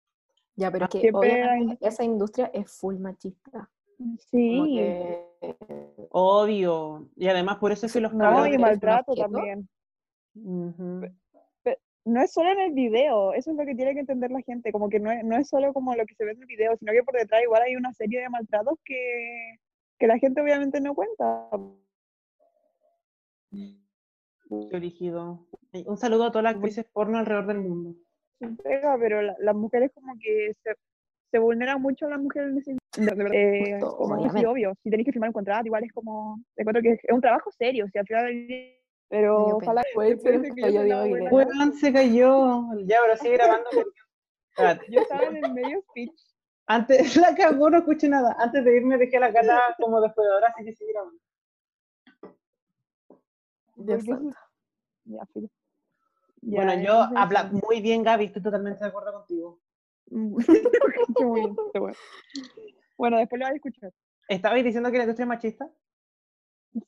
Speaker 1: Ya, pero es que
Speaker 3: Siempre
Speaker 1: obviamente esa industria es full machista. Como
Speaker 3: Sí,
Speaker 1: que
Speaker 2: Obvio. Y además por eso es que los
Speaker 3: no, y maltrato también.
Speaker 2: Ujú.
Speaker 3: No es solo en el video, eso es lo que tiene que entender la gente, como que no es, no es solo como lo que se ve en el video, sino que por detrás igual hay una serie de maltratos que, que la gente obviamente no cuenta.
Speaker 2: Y Un saludo a todas las actrices porno alrededor del mundo.
Speaker 3: entrega, pero la- las mujeres como que se, se vulneran mucho a las mujeres en ese. Eh, como
Speaker 1: obviamente.
Speaker 3: obvio, si tenéis que firmar un contrato, igual es como, encuentro que es un trabajo serio, si al final pero
Speaker 1: dio
Speaker 3: ojalá de que yo
Speaker 1: yo.
Speaker 2: Weón, se cayó. Ya, pero sigue grabando. <laughs>
Speaker 3: yo estaba en el medio speech
Speaker 2: Antes, <laughs> la cagó, no escuché nada. Antes de irme dejé la gata como despedadora, así que seguí grabando.
Speaker 1: Dios
Speaker 3: ¿Por qué
Speaker 1: santo.
Speaker 3: Ya.
Speaker 2: Bueno,
Speaker 3: Ya,
Speaker 2: yo habla muy bien, Gaby, estoy totalmente de acuerdo contigo. <laughs> <laughs>
Speaker 3: Qué muy bien, weón. Bueno, después lo vas a escuchar.
Speaker 2: ¿Estabais diciendo que la industria es machista?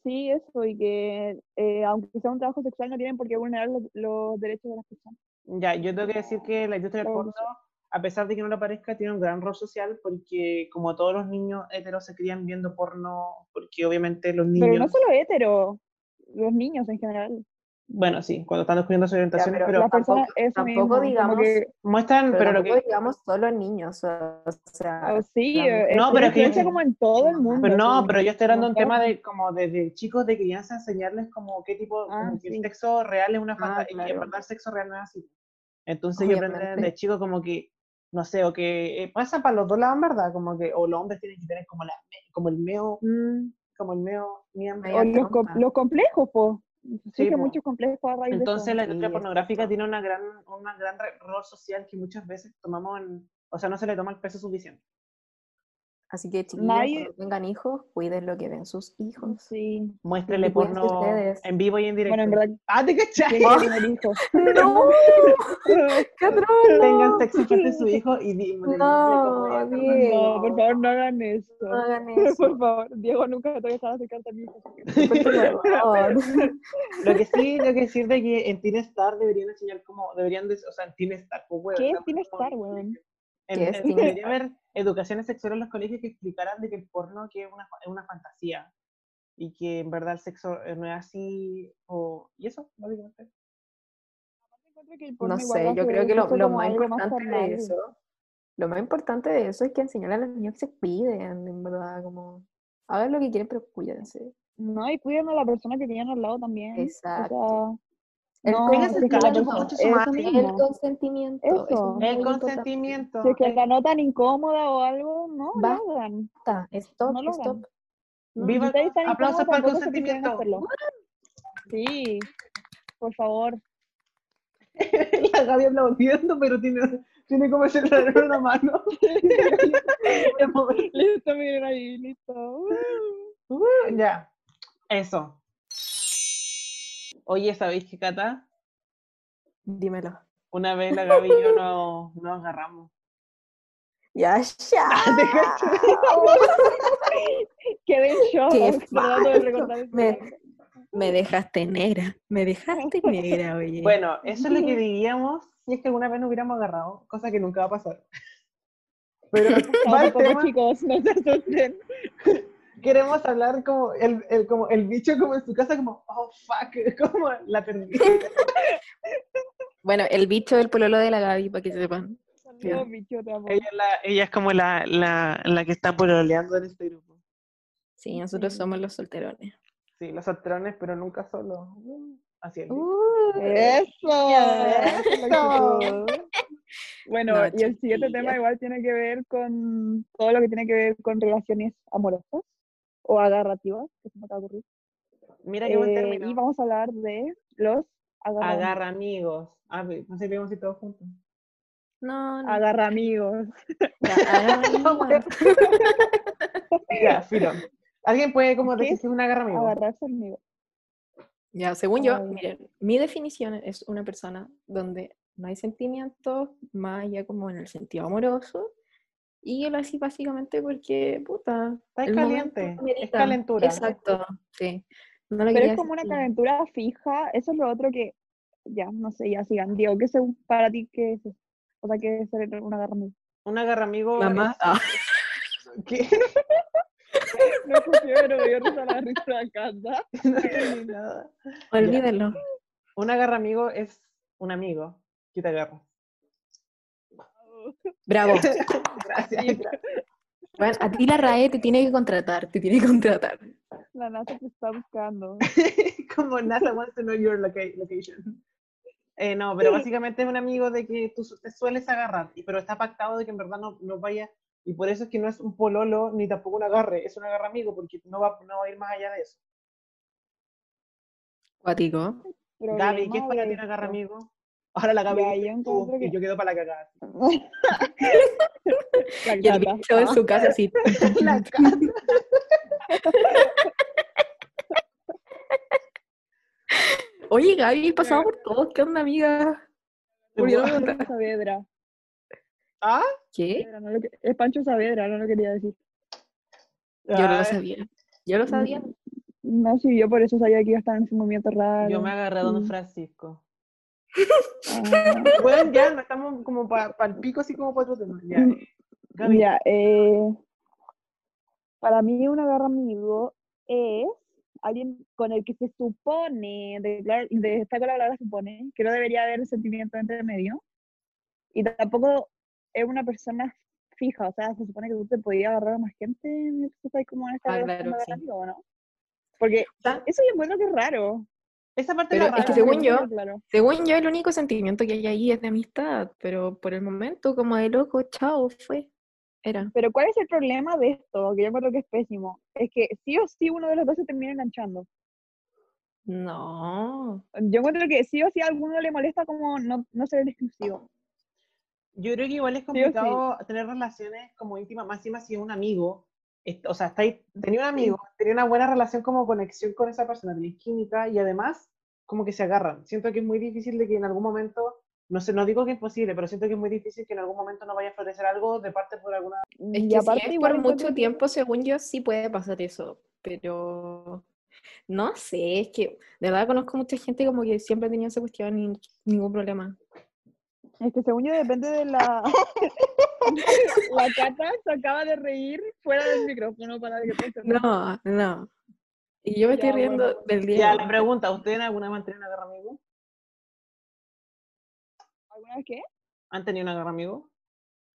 Speaker 3: Sí, eso, y que eh, aunque sea un trabajo sexual, no tienen por qué vulnerar los, los derechos de las personas.
Speaker 2: Ya, yo tengo que decir que la industria del porno, a pesar de que no lo parezca, tiene un gran rol social porque como todos los niños heteros se crían viendo porno, porque obviamente los niños...
Speaker 3: Pero no solo hetero, los niños en general.
Speaker 2: Bueno, sí, cuando están descubriendo sus orientaciones,
Speaker 1: pero
Speaker 2: pero,
Speaker 3: personas,
Speaker 1: tampoco- tampoco
Speaker 3: mismo,
Speaker 1: digamos-
Speaker 3: que-
Speaker 2: muestran,
Speaker 1: Pero,
Speaker 2: pero lo que...
Speaker 1: digamos solo niños, o, o sea,
Speaker 3: oh, sí, eh,
Speaker 1: mujer-
Speaker 2: No,
Speaker 3: es
Speaker 2: pero
Speaker 3: una
Speaker 2: que-
Speaker 3: influencia como en todo el
Speaker 1: Pero
Speaker 3: mundo.
Speaker 2: Pero no,
Speaker 3: sí,
Speaker 2: pero yo estoy hablando de un tema de como desde chicos de crianza enseñarles como qué tipo,
Speaker 3: Ah,
Speaker 2: como que el
Speaker 3: sí.
Speaker 2: sexo real es una
Speaker 1: Ah,
Speaker 2: fantasía, y que en
Speaker 1: claro.
Speaker 2: verdad el sexo real no es así. Entonces yo aprendí
Speaker 1: Obviamente.
Speaker 2: desde chico como que, no sé, o que eh, pasa para los dos lados, en ¿verdad? Como que, o los hombres tienen que tener como la, como el meo, mm, como el meo
Speaker 3: O los, com-
Speaker 1: trompa.
Speaker 3: los complejos, po.
Speaker 2: Po.
Speaker 3: muchos complejos a raíz
Speaker 2: Entonces la
Speaker 1: Sí,
Speaker 2: industria pornográfica tiene una gran, una gran rol social que muchas veces tomamos en, o sea, no se le toma el peso suficiente.
Speaker 1: Así que chiquillos,
Speaker 3: Nadie-
Speaker 1: cuando tengan hijos, cuiden lo que ven sus hijos.
Speaker 3: Sí.
Speaker 2: Muéstrele porno
Speaker 1: ustedes.
Speaker 2: en vivo y en directo.
Speaker 3: Bueno, en verdad,
Speaker 2: ¡Ah, te cachai!
Speaker 3: ¿quién quiere tener hijos? <laughs>
Speaker 1: ¡No! <laughs>
Speaker 2: Tengan sexo frente a su hijo y
Speaker 1: No.
Speaker 3: No, por favor, no hagan eso.
Speaker 1: No hagan <laughs> eso.
Speaker 3: Por favor, Diego nunca te voy a dejar acercarte a mi hijo.
Speaker 1: Por favor.
Speaker 2: Lo que sí, tengo que decir de que en Teen Star deberían enseñar como, deberían, de, o sea, en Teen Star, pues, weón,
Speaker 3: ¿Qué es Teen Star, weón?
Speaker 2: En,
Speaker 1: ¿Qué es
Speaker 2: en-
Speaker 1: Teen
Speaker 2: debería haber educaciones sexuales en los colegios que explicaran de que el porno que es una, es una fantasía y que en verdad el sexo eh, no es así, o, y eso, básicamente.
Speaker 3: Encuentro que el porno
Speaker 1: No sé, yo creo que lo, más importante de eso, lo más importante de eso es que enseñar a los niños que se cuiden, en verdad, como hagan lo que quieren, pero cuídense.
Speaker 3: No, y cuiden a la persona que tienen al lado también.
Speaker 1: Exacto.
Speaker 3: O
Speaker 1: El
Speaker 3: sea, no, eso
Speaker 2: madre.
Speaker 1: El consentimiento.
Speaker 3: Eso.
Speaker 1: eso es
Speaker 2: El consentimiento.
Speaker 3: Si es que
Speaker 2: eh,
Speaker 3: la notan incómoda o algo, no lo
Speaker 1: Basta. Stop,
Speaker 3: No lo
Speaker 1: stop. No,
Speaker 2: Viva
Speaker 3: Si
Speaker 2: aplausos para el consentimiento.
Speaker 3: Sí, por favor. <laughs>
Speaker 2: La Gaby aplaudiendo, pero tiene, tiene como ese celular en una mano. <laughs> <laughs>
Speaker 3: Listo, miren ahí, listo.
Speaker 2: Uh, ya, eso. Oye, ¿sabéis qué, Cata?
Speaker 1: Dímelo.
Speaker 2: Una vez la <laughs> Gaby y yo nos, nos agarramos.
Speaker 1: Ya, ya. <laughs> <laughs>
Speaker 3: Quedé en shock. De.
Speaker 1: Me, me dejaste negra. Me dejaste negra, oye.
Speaker 2: Bueno, eso es lo que diríamos si es que alguna vez nos hubiéramos agarrado, cosa que nunca va a pasar. Pero
Speaker 3: No,
Speaker 2: va el
Speaker 3: tampoco,
Speaker 2: tema,
Speaker 3: chicos, no se asusten.
Speaker 2: Queremos hablar como el, el, como el bicho como en su casa, como, oh, fuck, <laughs> como la perdí.
Speaker 1: Bueno, el bicho del pololo de la Gaby, para que sepan.
Speaker 3: Saludos, bicho, te amo.
Speaker 2: Ella, la- ella es como la, la, la que está pololeando en este grupo.
Speaker 1: Sí, nosotros
Speaker 3: Sí.
Speaker 1: somos los solterones.
Speaker 2: Sí, los solterones, pero nunca solos. Así es.
Speaker 1: Uh,
Speaker 3: Eso.
Speaker 2: Eso. <laughs>
Speaker 3: Bueno,
Speaker 1: No,
Speaker 3: y el siguiente tema igual tiene que ver con todo lo que tiene que ver con relaciones amorosas o agarrativas, que se me acaba de ocurrir.
Speaker 2: Mira qué buen
Speaker 3: Eh,
Speaker 2: término.
Speaker 3: y vamos a hablar de los agarra,
Speaker 2: Agarra amigos. A ver, no sé si vamos a ir todos juntos.
Speaker 1: no, no.
Speaker 3: agarra amigos.
Speaker 1: Ya. <laughs> <laughs>
Speaker 2: Ya, filo. ¿Alguien puede como
Speaker 3: ¿Qué
Speaker 2: decir
Speaker 3: es
Speaker 2: que es un agarra amigo?
Speaker 3: Agarrarse amigos.
Speaker 1: Ya, según yo,
Speaker 3: Ay.
Speaker 1: miren, mi definición es una persona donde no hay sentimientos, más allá como en el sentido amoroso, y él así básicamente porque, puta,
Speaker 2: Está
Speaker 1: el
Speaker 2: caliente, es calentura.
Speaker 1: Exacto, sí. No lo
Speaker 3: Pero es como una calentura fija, eso es lo otro que, ya, no sé, ya sigan. Diego, ¿qué según para ti qué es eso? O sea, ¿qué es ser un agarra amigo?
Speaker 2: Un agarra amigo.
Speaker 1: Mamá, ah,
Speaker 2: es- <laughs> ¿Qué? <laughs>
Speaker 3: No escuché, pero me dio risa la risa de la casa.
Speaker 2: No <laughs> nada.
Speaker 1: olvídenlo.
Speaker 2: Un agarra amigo es un amigo que te agarra.
Speaker 1: Bravo. <laughs>
Speaker 2: Gracias.
Speaker 1: Bueno, a ti la RAE te tiene que contratar, te tiene que contratar.
Speaker 3: La NASA te está buscando. <laughs>
Speaker 2: Como NASA wants to know your loca- location. Eh, no, pero básicamente es un amigo de que tú te sueles agarrar, pero está pactado de que en verdad no, no vaya, y por eso es que no es un pololo ni tampoco un agarre, es un agarre amigo, porque no va, no va a ir más allá de eso.
Speaker 1: Cuático.
Speaker 2: Gaby, ¿qué es para ti un agarre amigo? Ahora la Gaby
Speaker 3: Ya, yo
Speaker 2: tú, y
Speaker 3: que-
Speaker 2: yo quedo para la cagada.
Speaker 3: La <laughs>
Speaker 1: Y el bicho en su casa así. <laughs>
Speaker 2: La Cata.
Speaker 1: Oye, Gaby, pasamos por todos. ¿Qué onda, amiga? ¿Por qué no me
Speaker 3: Pancho
Speaker 1: contaste?
Speaker 3: Saavedra.
Speaker 2: ¿Ah?
Speaker 1: ¿Qué?
Speaker 3: Saavedra, no lo que- Es Pancho Saavedra, no lo quería decir.
Speaker 1: Yo no lo sabía. Yo lo sabía.
Speaker 3: No, sí, yo por eso sabía que iba a estar en ese movimiento raro.
Speaker 2: Yo me agarré a Don
Speaker 3: Mm.
Speaker 2: Francisco.
Speaker 3: Ah, <laughs>
Speaker 2: Bueno, ya, no estamos como para el pico, así como para otro tema. Ya.
Speaker 3: Mm,
Speaker 2: Gaby,
Speaker 3: Ya, eh, para mí un agarra amigo es alguien con el que se supone, de, de esta con la palabra supone, que no debería haber sentimiento entre medio, y tampoco es una persona fija, o sea, se supone que tú te podías agarrar a más gente mientras estás como en esta
Speaker 1: Ah, claro, sí.
Speaker 3: amigo, ¿o no? Porque
Speaker 2: ¿Está?
Speaker 3: eso yo encuentro que es raro.
Speaker 2: Esa parte
Speaker 1: Pero
Speaker 2: era
Speaker 1: es que
Speaker 2: rara.
Speaker 1: según
Speaker 3: no
Speaker 1: yo-
Speaker 3: claro.
Speaker 1: Según yo, el único sentimiento que hay ahí es de amistad, pero por el momento, como de loco, chao, fue. Era.
Speaker 3: Pero ¿cuál es el problema de esto? Que yo encuentro que es pésimo. Es que sí o sí uno de los dos se termina enganchando.
Speaker 1: No.
Speaker 3: Yo encuentro que sí o sí a alguno le molesta como no, no ser el exclusivo.
Speaker 2: Yo creo que igual es
Speaker 3: sí.
Speaker 2: complicado tener relaciones como íntimas, más encima si es un amigo. O sea, estáis, tenía un amigo, tenía una buena relación como conexión con esa persona, tenéis química y además como que se agarran. Siento que es muy difícil de que en algún momento, no sé, no digo que es posible, pero siento que es muy difícil que en algún momento no vaya a florecer algo de parte por alguna...
Speaker 1: Es
Speaker 3: y
Speaker 1: que
Speaker 3: aparte
Speaker 1: si es
Speaker 3: igual
Speaker 1: por mucho tiempo, según yo, sí puede pasar eso, pero no sé, es que de verdad conozco mucha gente como que siempre tenía esa cuestión y ningún problema.
Speaker 3: Es que según yo depende de la... <laughs> la Cata se acaba de reír fuera del micrófono para que.
Speaker 1: No, no. Y yo me estoy
Speaker 3: Ya,
Speaker 1: riendo
Speaker 3: bueno.
Speaker 1: del
Speaker 2: Ya,
Speaker 1: Diego.
Speaker 2: la pregunta, ¿ustedes alguna vez han tenido una guerra amigo?
Speaker 3: ¿Alguna vez qué?
Speaker 2: ¿Han tenido una guerra amigo?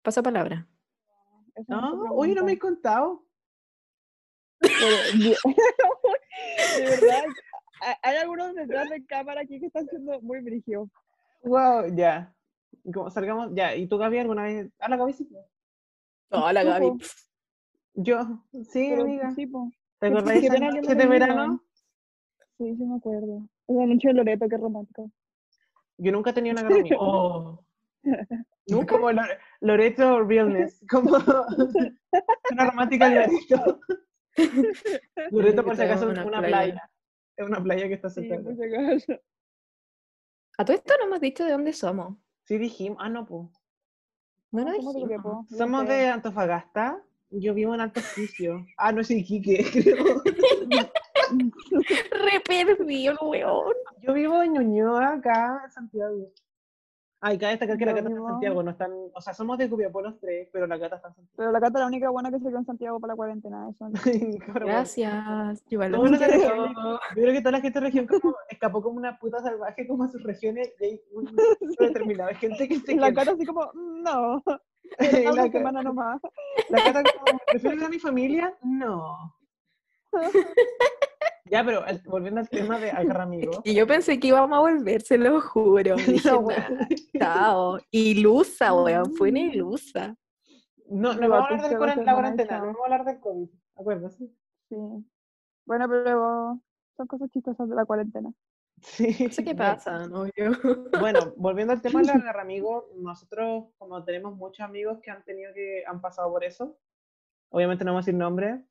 Speaker 1: Pasa palabra.
Speaker 3: No
Speaker 2: No, oye, no me he contado.
Speaker 3: Pero, de- <laughs> verdad, ha- hay algunos detrás de cámara aquí que están siendo muy brígidos.
Speaker 2: Wow, ya. Como salgamos, ya. ¿Y tú, Gaby, alguna vez? ¿A la Gaby sí?
Speaker 1: Hola,
Speaker 3: Tú,
Speaker 1: Gaby.
Speaker 3: po.
Speaker 2: Yo, sí,
Speaker 3: Pero
Speaker 2: amiga.
Speaker 3: sí, po.
Speaker 2: ¿Te acordás de
Speaker 3: qué
Speaker 2: esa
Speaker 3: pena que
Speaker 2: noche
Speaker 3: no
Speaker 2: de verano?
Speaker 3: Sí, sí me acuerdo. Esa noche de Loreto, qué romántico.
Speaker 2: Yo nunca he tenido una <laughs> amigo.
Speaker 1: Oh. <laughs>
Speaker 2: Nunca como Lore- Loreto Realness. Como <laughs> una romántica de Loreto. Loreto, por si acaso, es
Speaker 1: una
Speaker 2: una
Speaker 1: playa.
Speaker 2: playa. Es una playa que está
Speaker 3: Sí,
Speaker 2: cerca.
Speaker 3: por si acaso.
Speaker 1: A todo esto no hemos dicho de dónde somos.
Speaker 2: Sí, dijimos. Ah, no, pues.
Speaker 1: No
Speaker 3: somos de
Speaker 1: dijimos.
Speaker 3: Copiapó, yo
Speaker 2: Somos de Antofagasta. Yo vivo en Alto Hospicio. Ah, no, soy Iquique, <laughs> creo. <laughs>
Speaker 1: Re perdido, weón.
Speaker 2: Yo vivo en Ñuñoa, acá en Santiago. Ay, cabe destacar que la Cata está en Santiago, no están, o sea, somos de Copiapó los tres, pero la Cata está en Santiago.
Speaker 3: Pero la Cata es la única buena que se quedó en Santiago para la cuarentena. Eso. <laughs>
Speaker 1: Gracias.
Speaker 2: Yo creo que toda la gente de región como escapó como una puta salvaje como a sus regiones y hay un <laughs> gente que se
Speaker 3: la. Cata así como, "Mm, no, <laughs>
Speaker 2: la,
Speaker 3: una semana nomás.
Speaker 2: la Cata como, ¿prefieres a mi familia? No. Ya, pero el- volviendo al tema de agarrar <laughs> amigos.
Speaker 1: Y yo pensé que íbamos a volver, se lo juro. <laughs> Dije,
Speaker 2: No,
Speaker 1: "Nah,
Speaker 2: güey.
Speaker 1: chao. Ilusa, <laughs> weón. Fue una ilusa.
Speaker 2: No, no vamos a hablar de la cuarentena, no vamos a hablar del COVID, acuérdate.
Speaker 3: Sí. Bueno, pero son cosas chistosas de la cuarentena.
Speaker 2: Sí.
Speaker 1: No sé qué pasa, ¿no? Yo...
Speaker 2: Bueno, volviendo al tema de los amigos, nosotros como tenemos muchos amigos que han tenido que, han pasado por eso, obviamente no vamos a decir nombre,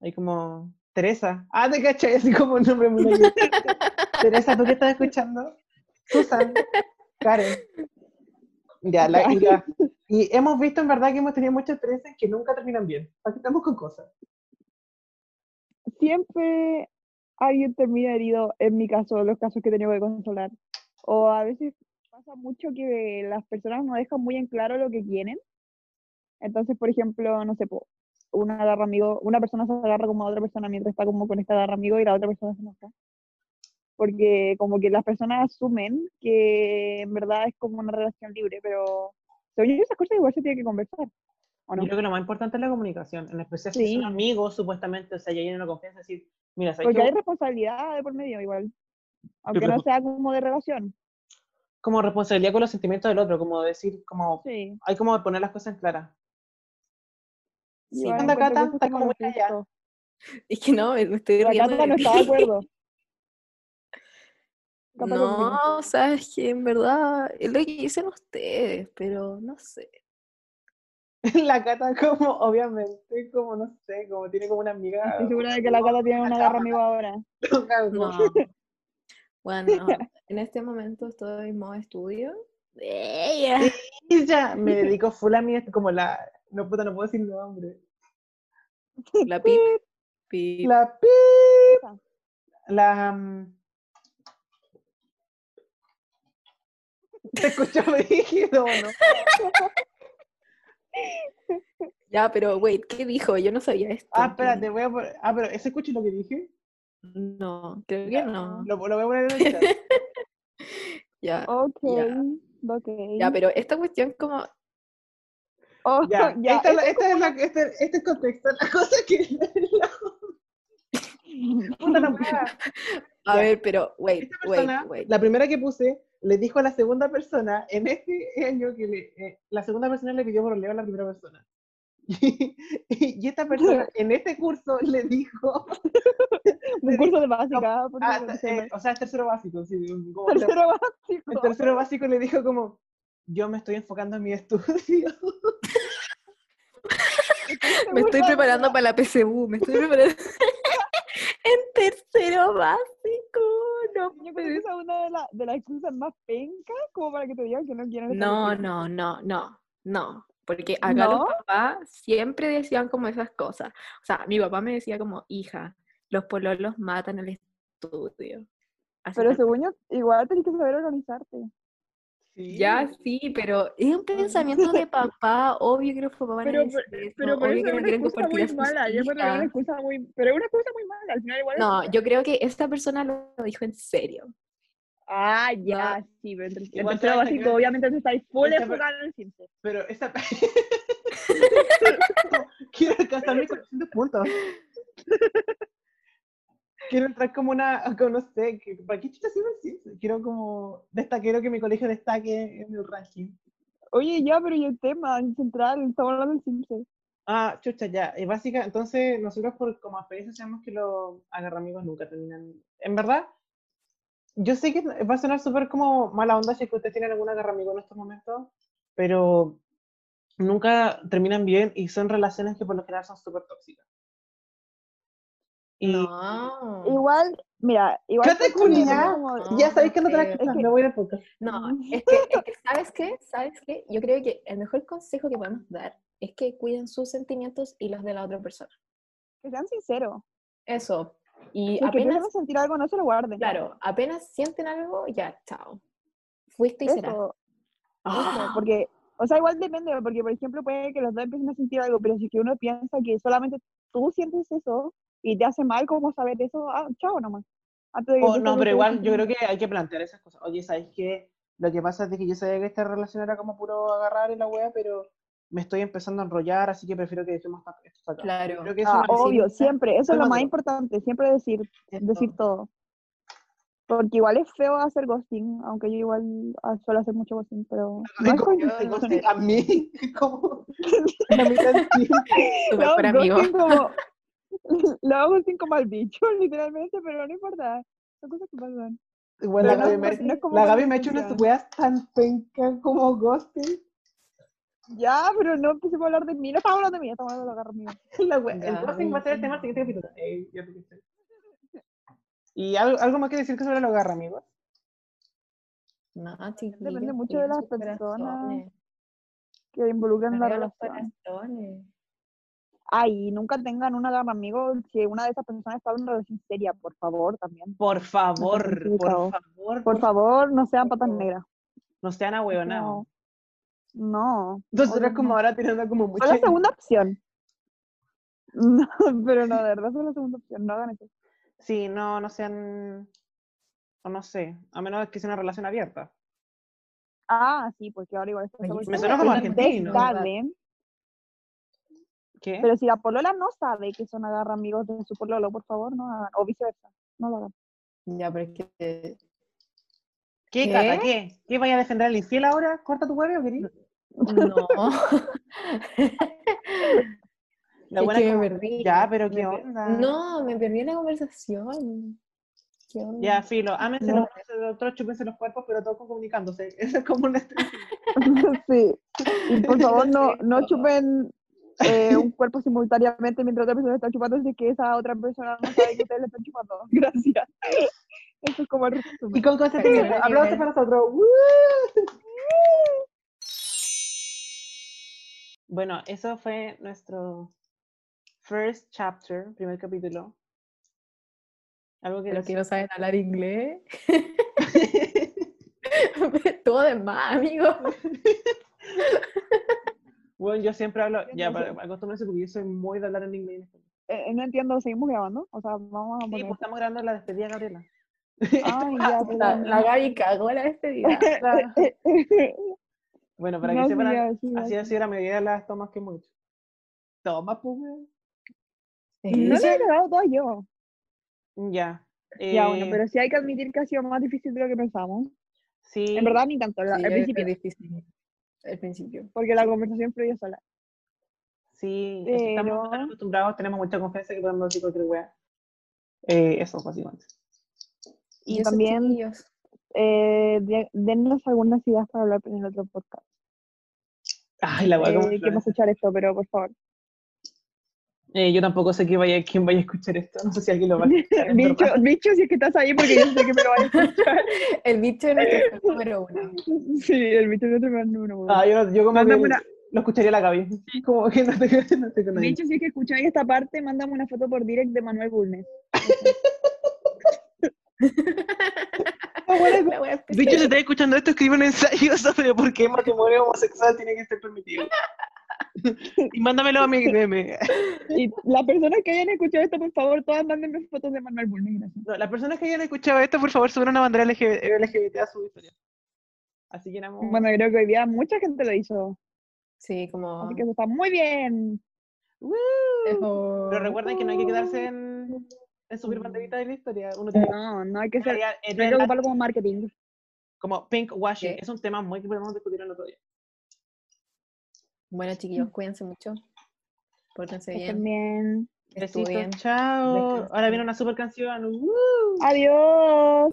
Speaker 2: hay como Teresa, ah, te cachai, así como un nombre muy largo. <laughs> Teresa, ¿tú qué estás escuchando? Susan, Karen. Ya, la, y, la- y hemos visto en verdad que hemos tenido muchas Teresas que nunca terminan bien, aquí estamos con cosas.
Speaker 3: Siempre alguien termina herido, en mi caso, los casos que he tenido que consolar. O a veces pasa mucho que las personas no dejan muy en claro lo que quieren. Entonces, por ejemplo, no sé, una agarra amigo, una persona se agarra como a otra persona mientras está como con esta agarra amigo y la otra persona se enoja. Porque como que las personas asumen que en verdad es como una relación libre, pero según yo esas cosas igual se tiene que conversar. ¿O no?
Speaker 2: Yo creo que lo más importante es la comunicación, en especial si
Speaker 3: Sí.
Speaker 2: son amigos, supuestamente, o sea, ya hay una confianza, decir, mira, ¿sabes
Speaker 3: Porque
Speaker 2: qué?
Speaker 3: hay responsabilidad de por medio igual. Aunque no sea como de relación.
Speaker 2: como responsabilidad con los sentimientos del otro, como decir, como,
Speaker 3: Sí.
Speaker 2: hay como poner las cosas claras.
Speaker 1: Sí,
Speaker 3: que
Speaker 2: Cata? Está
Speaker 3: es
Speaker 2: como muy
Speaker 3: justo. <laughs>
Speaker 1: Es que no, me estoy riendo
Speaker 3: Cata no está de acuerdo. <laughs>
Speaker 1: No, o sea, es que en verdad es lo que dicen ustedes, pero no sé. <laughs>
Speaker 2: La Cata como, obviamente, como, no sé, como tiene como una amiga.
Speaker 3: Estoy segura de que la Cata tiene una garra amigo ahora.
Speaker 1: No. Bueno, en este momento estoy en modo estudio. Ella.
Speaker 2: Ya me dedico full a mí, como la, no puta, no puedo decir nombre. <laughs>
Speaker 1: La pip. pip.
Speaker 2: La pip. La. mm, ¿Te escuchó rígido <laughs> o no?
Speaker 1: Ya, pero wait, ¿qué dijo? Yo no sabía esto.
Speaker 2: Ah, espérate, voy a poner. Ah, pero ¿ese escucho lo que dije?
Speaker 1: No, creo que no.
Speaker 2: Lo, lo voy a poner en el chat. <laughs>
Speaker 1: Ya,
Speaker 3: Ok,
Speaker 1: Ya.
Speaker 3: ok.
Speaker 1: ya, pero esta cuestión como
Speaker 3: Oh,
Speaker 2: Ya, <laughs>
Speaker 3: ya,
Speaker 2: esta, es la-
Speaker 3: esto
Speaker 2: esta es la, este, este es el contexto. La cosa es que. <laughs>
Speaker 1: A ver, pero wait,
Speaker 2: Esta
Speaker 1: wait,
Speaker 2: persona,
Speaker 1: wait.
Speaker 2: la primera que puse, le dijo a la segunda persona en este año que le, eh, la segunda persona le pidió por a la primera persona. <laughs> Y, y esta persona en este curso le dijo,
Speaker 3: un curso de básica.
Speaker 2: ah, eh, o sea, es tercero básico, sí, como el-
Speaker 3: Tercero básico.
Speaker 2: el tercero básico le dijo como, yo me estoy enfocando en mi estudio. <laughs>
Speaker 1: Me estoy preparando para la PSU, me estoy preparando. en tercero básico, no
Speaker 3: Yo creo que esa es una de, la- de las excusas más pencas como para que te digan que no quieren
Speaker 1: No, no, no, no, no. Porque acá los
Speaker 3: ¿No?
Speaker 1: papás siempre decían como esas cosas. O sea, mi papá me decía como, hija, los pololos matan el estudio. Así
Speaker 3: Pero según yo, igual tenés que saber organizarte.
Speaker 2: Sí.
Speaker 1: Ya, sí, pero es un pensamiento de <laughs> papá, obvio que los papás
Speaker 3: Pero,
Speaker 1: eso,
Speaker 3: pero por eso
Speaker 1: que
Speaker 3: es
Speaker 1: no
Speaker 3: una
Speaker 1: quieren
Speaker 3: excusa muy mala. Yo encuentro que es una excusa muy. Pero es una excusa muy mala. Al final, igual. es-
Speaker 1: No, yo creo que esta persona lo dijo en serio.
Speaker 3: Ah, ya, sí, pero entre, en
Speaker 2: Igual
Speaker 3: tercero básico,
Speaker 2: creer-
Speaker 3: obviamente, te estáis full
Speaker 2: Esta
Speaker 3: enfocado en el Simpsons.
Speaker 2: Pero esa... <laughs> Quiero alcanzar mis 400 puntos. <laughs> Quiero entrar como una, como no sé, que, ¿para qué chucha sirve el Simpson? Quiero como, destaque, quiero que mi colegio destaque en el ranking.
Speaker 3: Oye, ya, pero y el tema en central, estamos hablando del Simpsons.
Speaker 2: Ah, chucha, ya. Y básica, entonces nosotros por como experiencia sabemos que los agarramigos nunca terminan. En verdad, yo sé que va a sonar súper como mala onda si es que ustedes tienen algún agarramigo en estos momentos, pero nunca terminan bien y son relaciones que por lo general son súper tóxicas. Y
Speaker 1: No.
Speaker 3: Igual, mira, igual.
Speaker 2: ¡Cállate,
Speaker 3: creo que depende
Speaker 2: culiá!
Speaker 3: como-
Speaker 2: ya sabéis que no te la
Speaker 1: Es
Speaker 3: que-
Speaker 2: me voy de podcast.
Speaker 1: No, <laughs> es que, es que, ¿sabes qué? ¿Sabes qué? Yo creo que el mejor consejo que podemos dar es que cuiden sus sentimientos y los de la otra persona.
Speaker 3: Que sean sinceros.
Speaker 1: Eso. Y
Speaker 3: que
Speaker 1: apenas,
Speaker 3: a sentir algo, no se lo guarden.
Speaker 1: claro, apenas sienten algo, ya, chao. Fuiste y será.
Speaker 3: Eso,
Speaker 1: Ah,
Speaker 3: eso, porque, o sea, igual depende, porque por ejemplo puede que los dos empiecen a sentir algo, pero si es que uno piensa que solamente tú sientes eso y te hace mal como saber eso, ah, chao nomás. Antes de que
Speaker 2: Oh, no, pero igual yo creo que hay que plantear esas cosas. Oye, ¿sabéis qué? Lo que pasa es que yo sabía que esta relación era como puro agarrar en la wea, pero me estoy empezando a enrollar, así que prefiero que dejemos esto acá.
Speaker 1: Claro.
Speaker 2: Creo que eso
Speaker 3: Ah, obvio,
Speaker 2: decís,
Speaker 3: siempre, eso es lo más
Speaker 2: maduro.
Speaker 3: importante, siempre decir,
Speaker 2: esto.
Speaker 3: decir todo. Porque igual es feo hacer ghosting, aunque yo igual ah, suelo hacer mucho ghosting, pero no
Speaker 2: Ay,
Speaker 3: es
Speaker 1: no <laughs>
Speaker 2: ghosting a mí,
Speaker 3: lo
Speaker 1: mejor
Speaker 3: hago
Speaker 1: amigo.
Speaker 3: ghosting como, <laughs> lo hago ghosting como al bicho, <laughs> literalmente, pero no importa, son cosas que pasan.
Speaker 2: Igual
Speaker 3: Pero
Speaker 2: la
Speaker 3: no
Speaker 2: Gaby, me,
Speaker 3: no
Speaker 2: la Gaby me ha hecho unas weas tan pencas como ghosting.
Speaker 3: Ya, pero no empecemos a hablar de mí, no estamos hablando de mí, estamos hablando de.
Speaker 2: La <laughs> wea- el
Speaker 1: Gaby.
Speaker 2: ghosting va a ser el tema del siguiente capítulo. Ey, ya. ¿Y algo, algo más que decir que sobre los agarramigos?
Speaker 1: No, chiquillos,
Speaker 3: Depende mucho de las personas. que involucran la relación. Ay, nunca tengan un amigo si una de esas personas está en una relación seria, por favor, también.
Speaker 2: Por favor, por favor,
Speaker 3: Por favor, no sean patas negras.
Speaker 2: no sean ahueonados.
Speaker 3: No. No.
Speaker 2: Nosotros como
Speaker 3: no.
Speaker 2: ahora tirando como mucha...
Speaker 3: Fue la segunda opción. <laughs> No, pero no, de verdad fue la segunda opción. No hagan eso.
Speaker 2: Sí, no, no sean... O no sé, a menos que sea una relación abierta.
Speaker 3: Ah, sí, porque ahora igual
Speaker 1: me
Speaker 2: suena como argentino. ¿Qué?
Speaker 3: pero si la polola no sabe que son agarra amigos de su pololo, por favor, no hagan. O viceversa. No lo hagan.
Speaker 1: Ya, pero es que
Speaker 2: ¿Qué,
Speaker 1: ¿Qué?
Speaker 2: Cata? ¿Qué? ¿Qué vaya a defender al infiel ahora? ¿Corta tu huevo, querido?
Speaker 1: no. <laughs>
Speaker 2: La
Speaker 1: Es
Speaker 2: buena
Speaker 1: que me perdí.
Speaker 2: Ya, pero ¿qué onda?
Speaker 1: No, me perdí en la conversación.
Speaker 3: ¿Qué onda?
Speaker 2: Ya, filo, ámense
Speaker 3: No.
Speaker 2: los otros, chúpense los cuerpos, pero todos comunicándose. <laughs> Eso es como una <laughs>
Speaker 3: sí. Y por favor, no, no chupen eh, un <laughs> cuerpo simultáneamente mientras otra persona está chupando, así que esa otra persona no sabe que ustedes le están chupando. <laughs> Gracias. Eso es como el resumen.
Speaker 2: Y con consentimiento. Aplausos para nosotros. ¡Woo! Bueno, eso fue nuestro first chapter, primer capítulo. Algo que
Speaker 1: Los que no saben hablar inglés. <laughs> Todo de más, amigo.
Speaker 2: Bueno, yo siempre hablo, ya, acostúmbrense porque yo soy muy de hablar en inglés. en español.
Speaker 3: Eh, no entiendo, ¿seguimos grabando? O sea, vamos a
Speaker 2: Sí,
Speaker 3: poner...
Speaker 2: pues estamos grabando la despedida, Gabriela.
Speaker 3: Ay, <laughs> ya,
Speaker 1: La, la Gaby cagó la despedida.
Speaker 2: La- Bueno, para
Speaker 3: No,
Speaker 2: que
Speaker 3: sí,
Speaker 2: sepan,
Speaker 3: ya, sí,
Speaker 2: así ha sido la mayoría de las tomas que hemos hecho. Toma, pues.
Speaker 3: No le he grabado todo yo.
Speaker 2: Ya.
Speaker 3: Ya, bueno,
Speaker 2: eh,
Speaker 3: pero sí hay que admitir que ha sido más difícil de lo que pensamos.
Speaker 2: Sí,
Speaker 3: En verdad, ni tanto,
Speaker 1: Sí,
Speaker 3: al
Speaker 1: es
Speaker 3: principio,
Speaker 1: difícil. Al principio.
Speaker 3: porque la conversación fluyó sola.
Speaker 2: sí, es que estamos tan acostumbrados, tenemos mucha confianza que podemos decir cualquier wea. Eh, eso, básicamente.
Speaker 3: Y
Speaker 1: eso,
Speaker 3: también eh, de- dennos algunas ideas para hablar en el otro podcast.
Speaker 2: Ay, la wea,
Speaker 3: Eh,
Speaker 2: como
Speaker 3: quiero escuchar esto, pero por favor.
Speaker 2: Eh, yo tampoco sé que vaya, quién vaya a escuchar esto. No sé si alguien lo va a <laughs> escuchar.
Speaker 3: Bicho, bicho, si es que estás ahí, porque yo sé que me lo vas a escuchar. <laughs>
Speaker 1: El bicho es nuestro <laughs> número uno.
Speaker 3: Sí, el bicho es otro número uno.
Speaker 2: Ah, yo, no- yo como que
Speaker 3: una-
Speaker 2: lo escucharía a la Gaby. Como que no te, no te conozco.
Speaker 3: Bicho, si es que escucháis esta parte, mándame una foto por direct de Manuel Bulnes.
Speaker 4: Bicho, si estás escuchando esto, escribe un ensayo sobre por qué el matrimonio homosexual tiene que ser permitido. <laughs> y mándamelo a mi DM. <laughs>
Speaker 3: Y las personas que hayan escuchado esto, por favor, todas mándenme fotos de Manuel Bulnes, gracias.
Speaker 2: No, las personas que hayan escuchado esto, por favor, suban una bandera LGBT, LGBT a su historia. Así llenamos.
Speaker 3: Bueno, creo que hoy día mucha gente lo hizo.
Speaker 1: Sí, como.
Speaker 3: Así que eso está muy bien.
Speaker 2: Pero recuerden que no hay que quedarse en, en subir banderitas de la historia. Uno tiene que
Speaker 3: No, no hay que ser. Hay que ocuparlo como marketing.
Speaker 2: como pink washing.
Speaker 1: ¿Qué?
Speaker 2: Es un tema muy que podemos discutir en otro día.
Speaker 1: Bueno, chiquillos, cuídense mucho. Pórtense bien.
Speaker 3: estén bien.
Speaker 2: Besitos, chao.
Speaker 1: descansen.
Speaker 2: Ahora viene una super canción. ¡Woo!
Speaker 3: Adiós.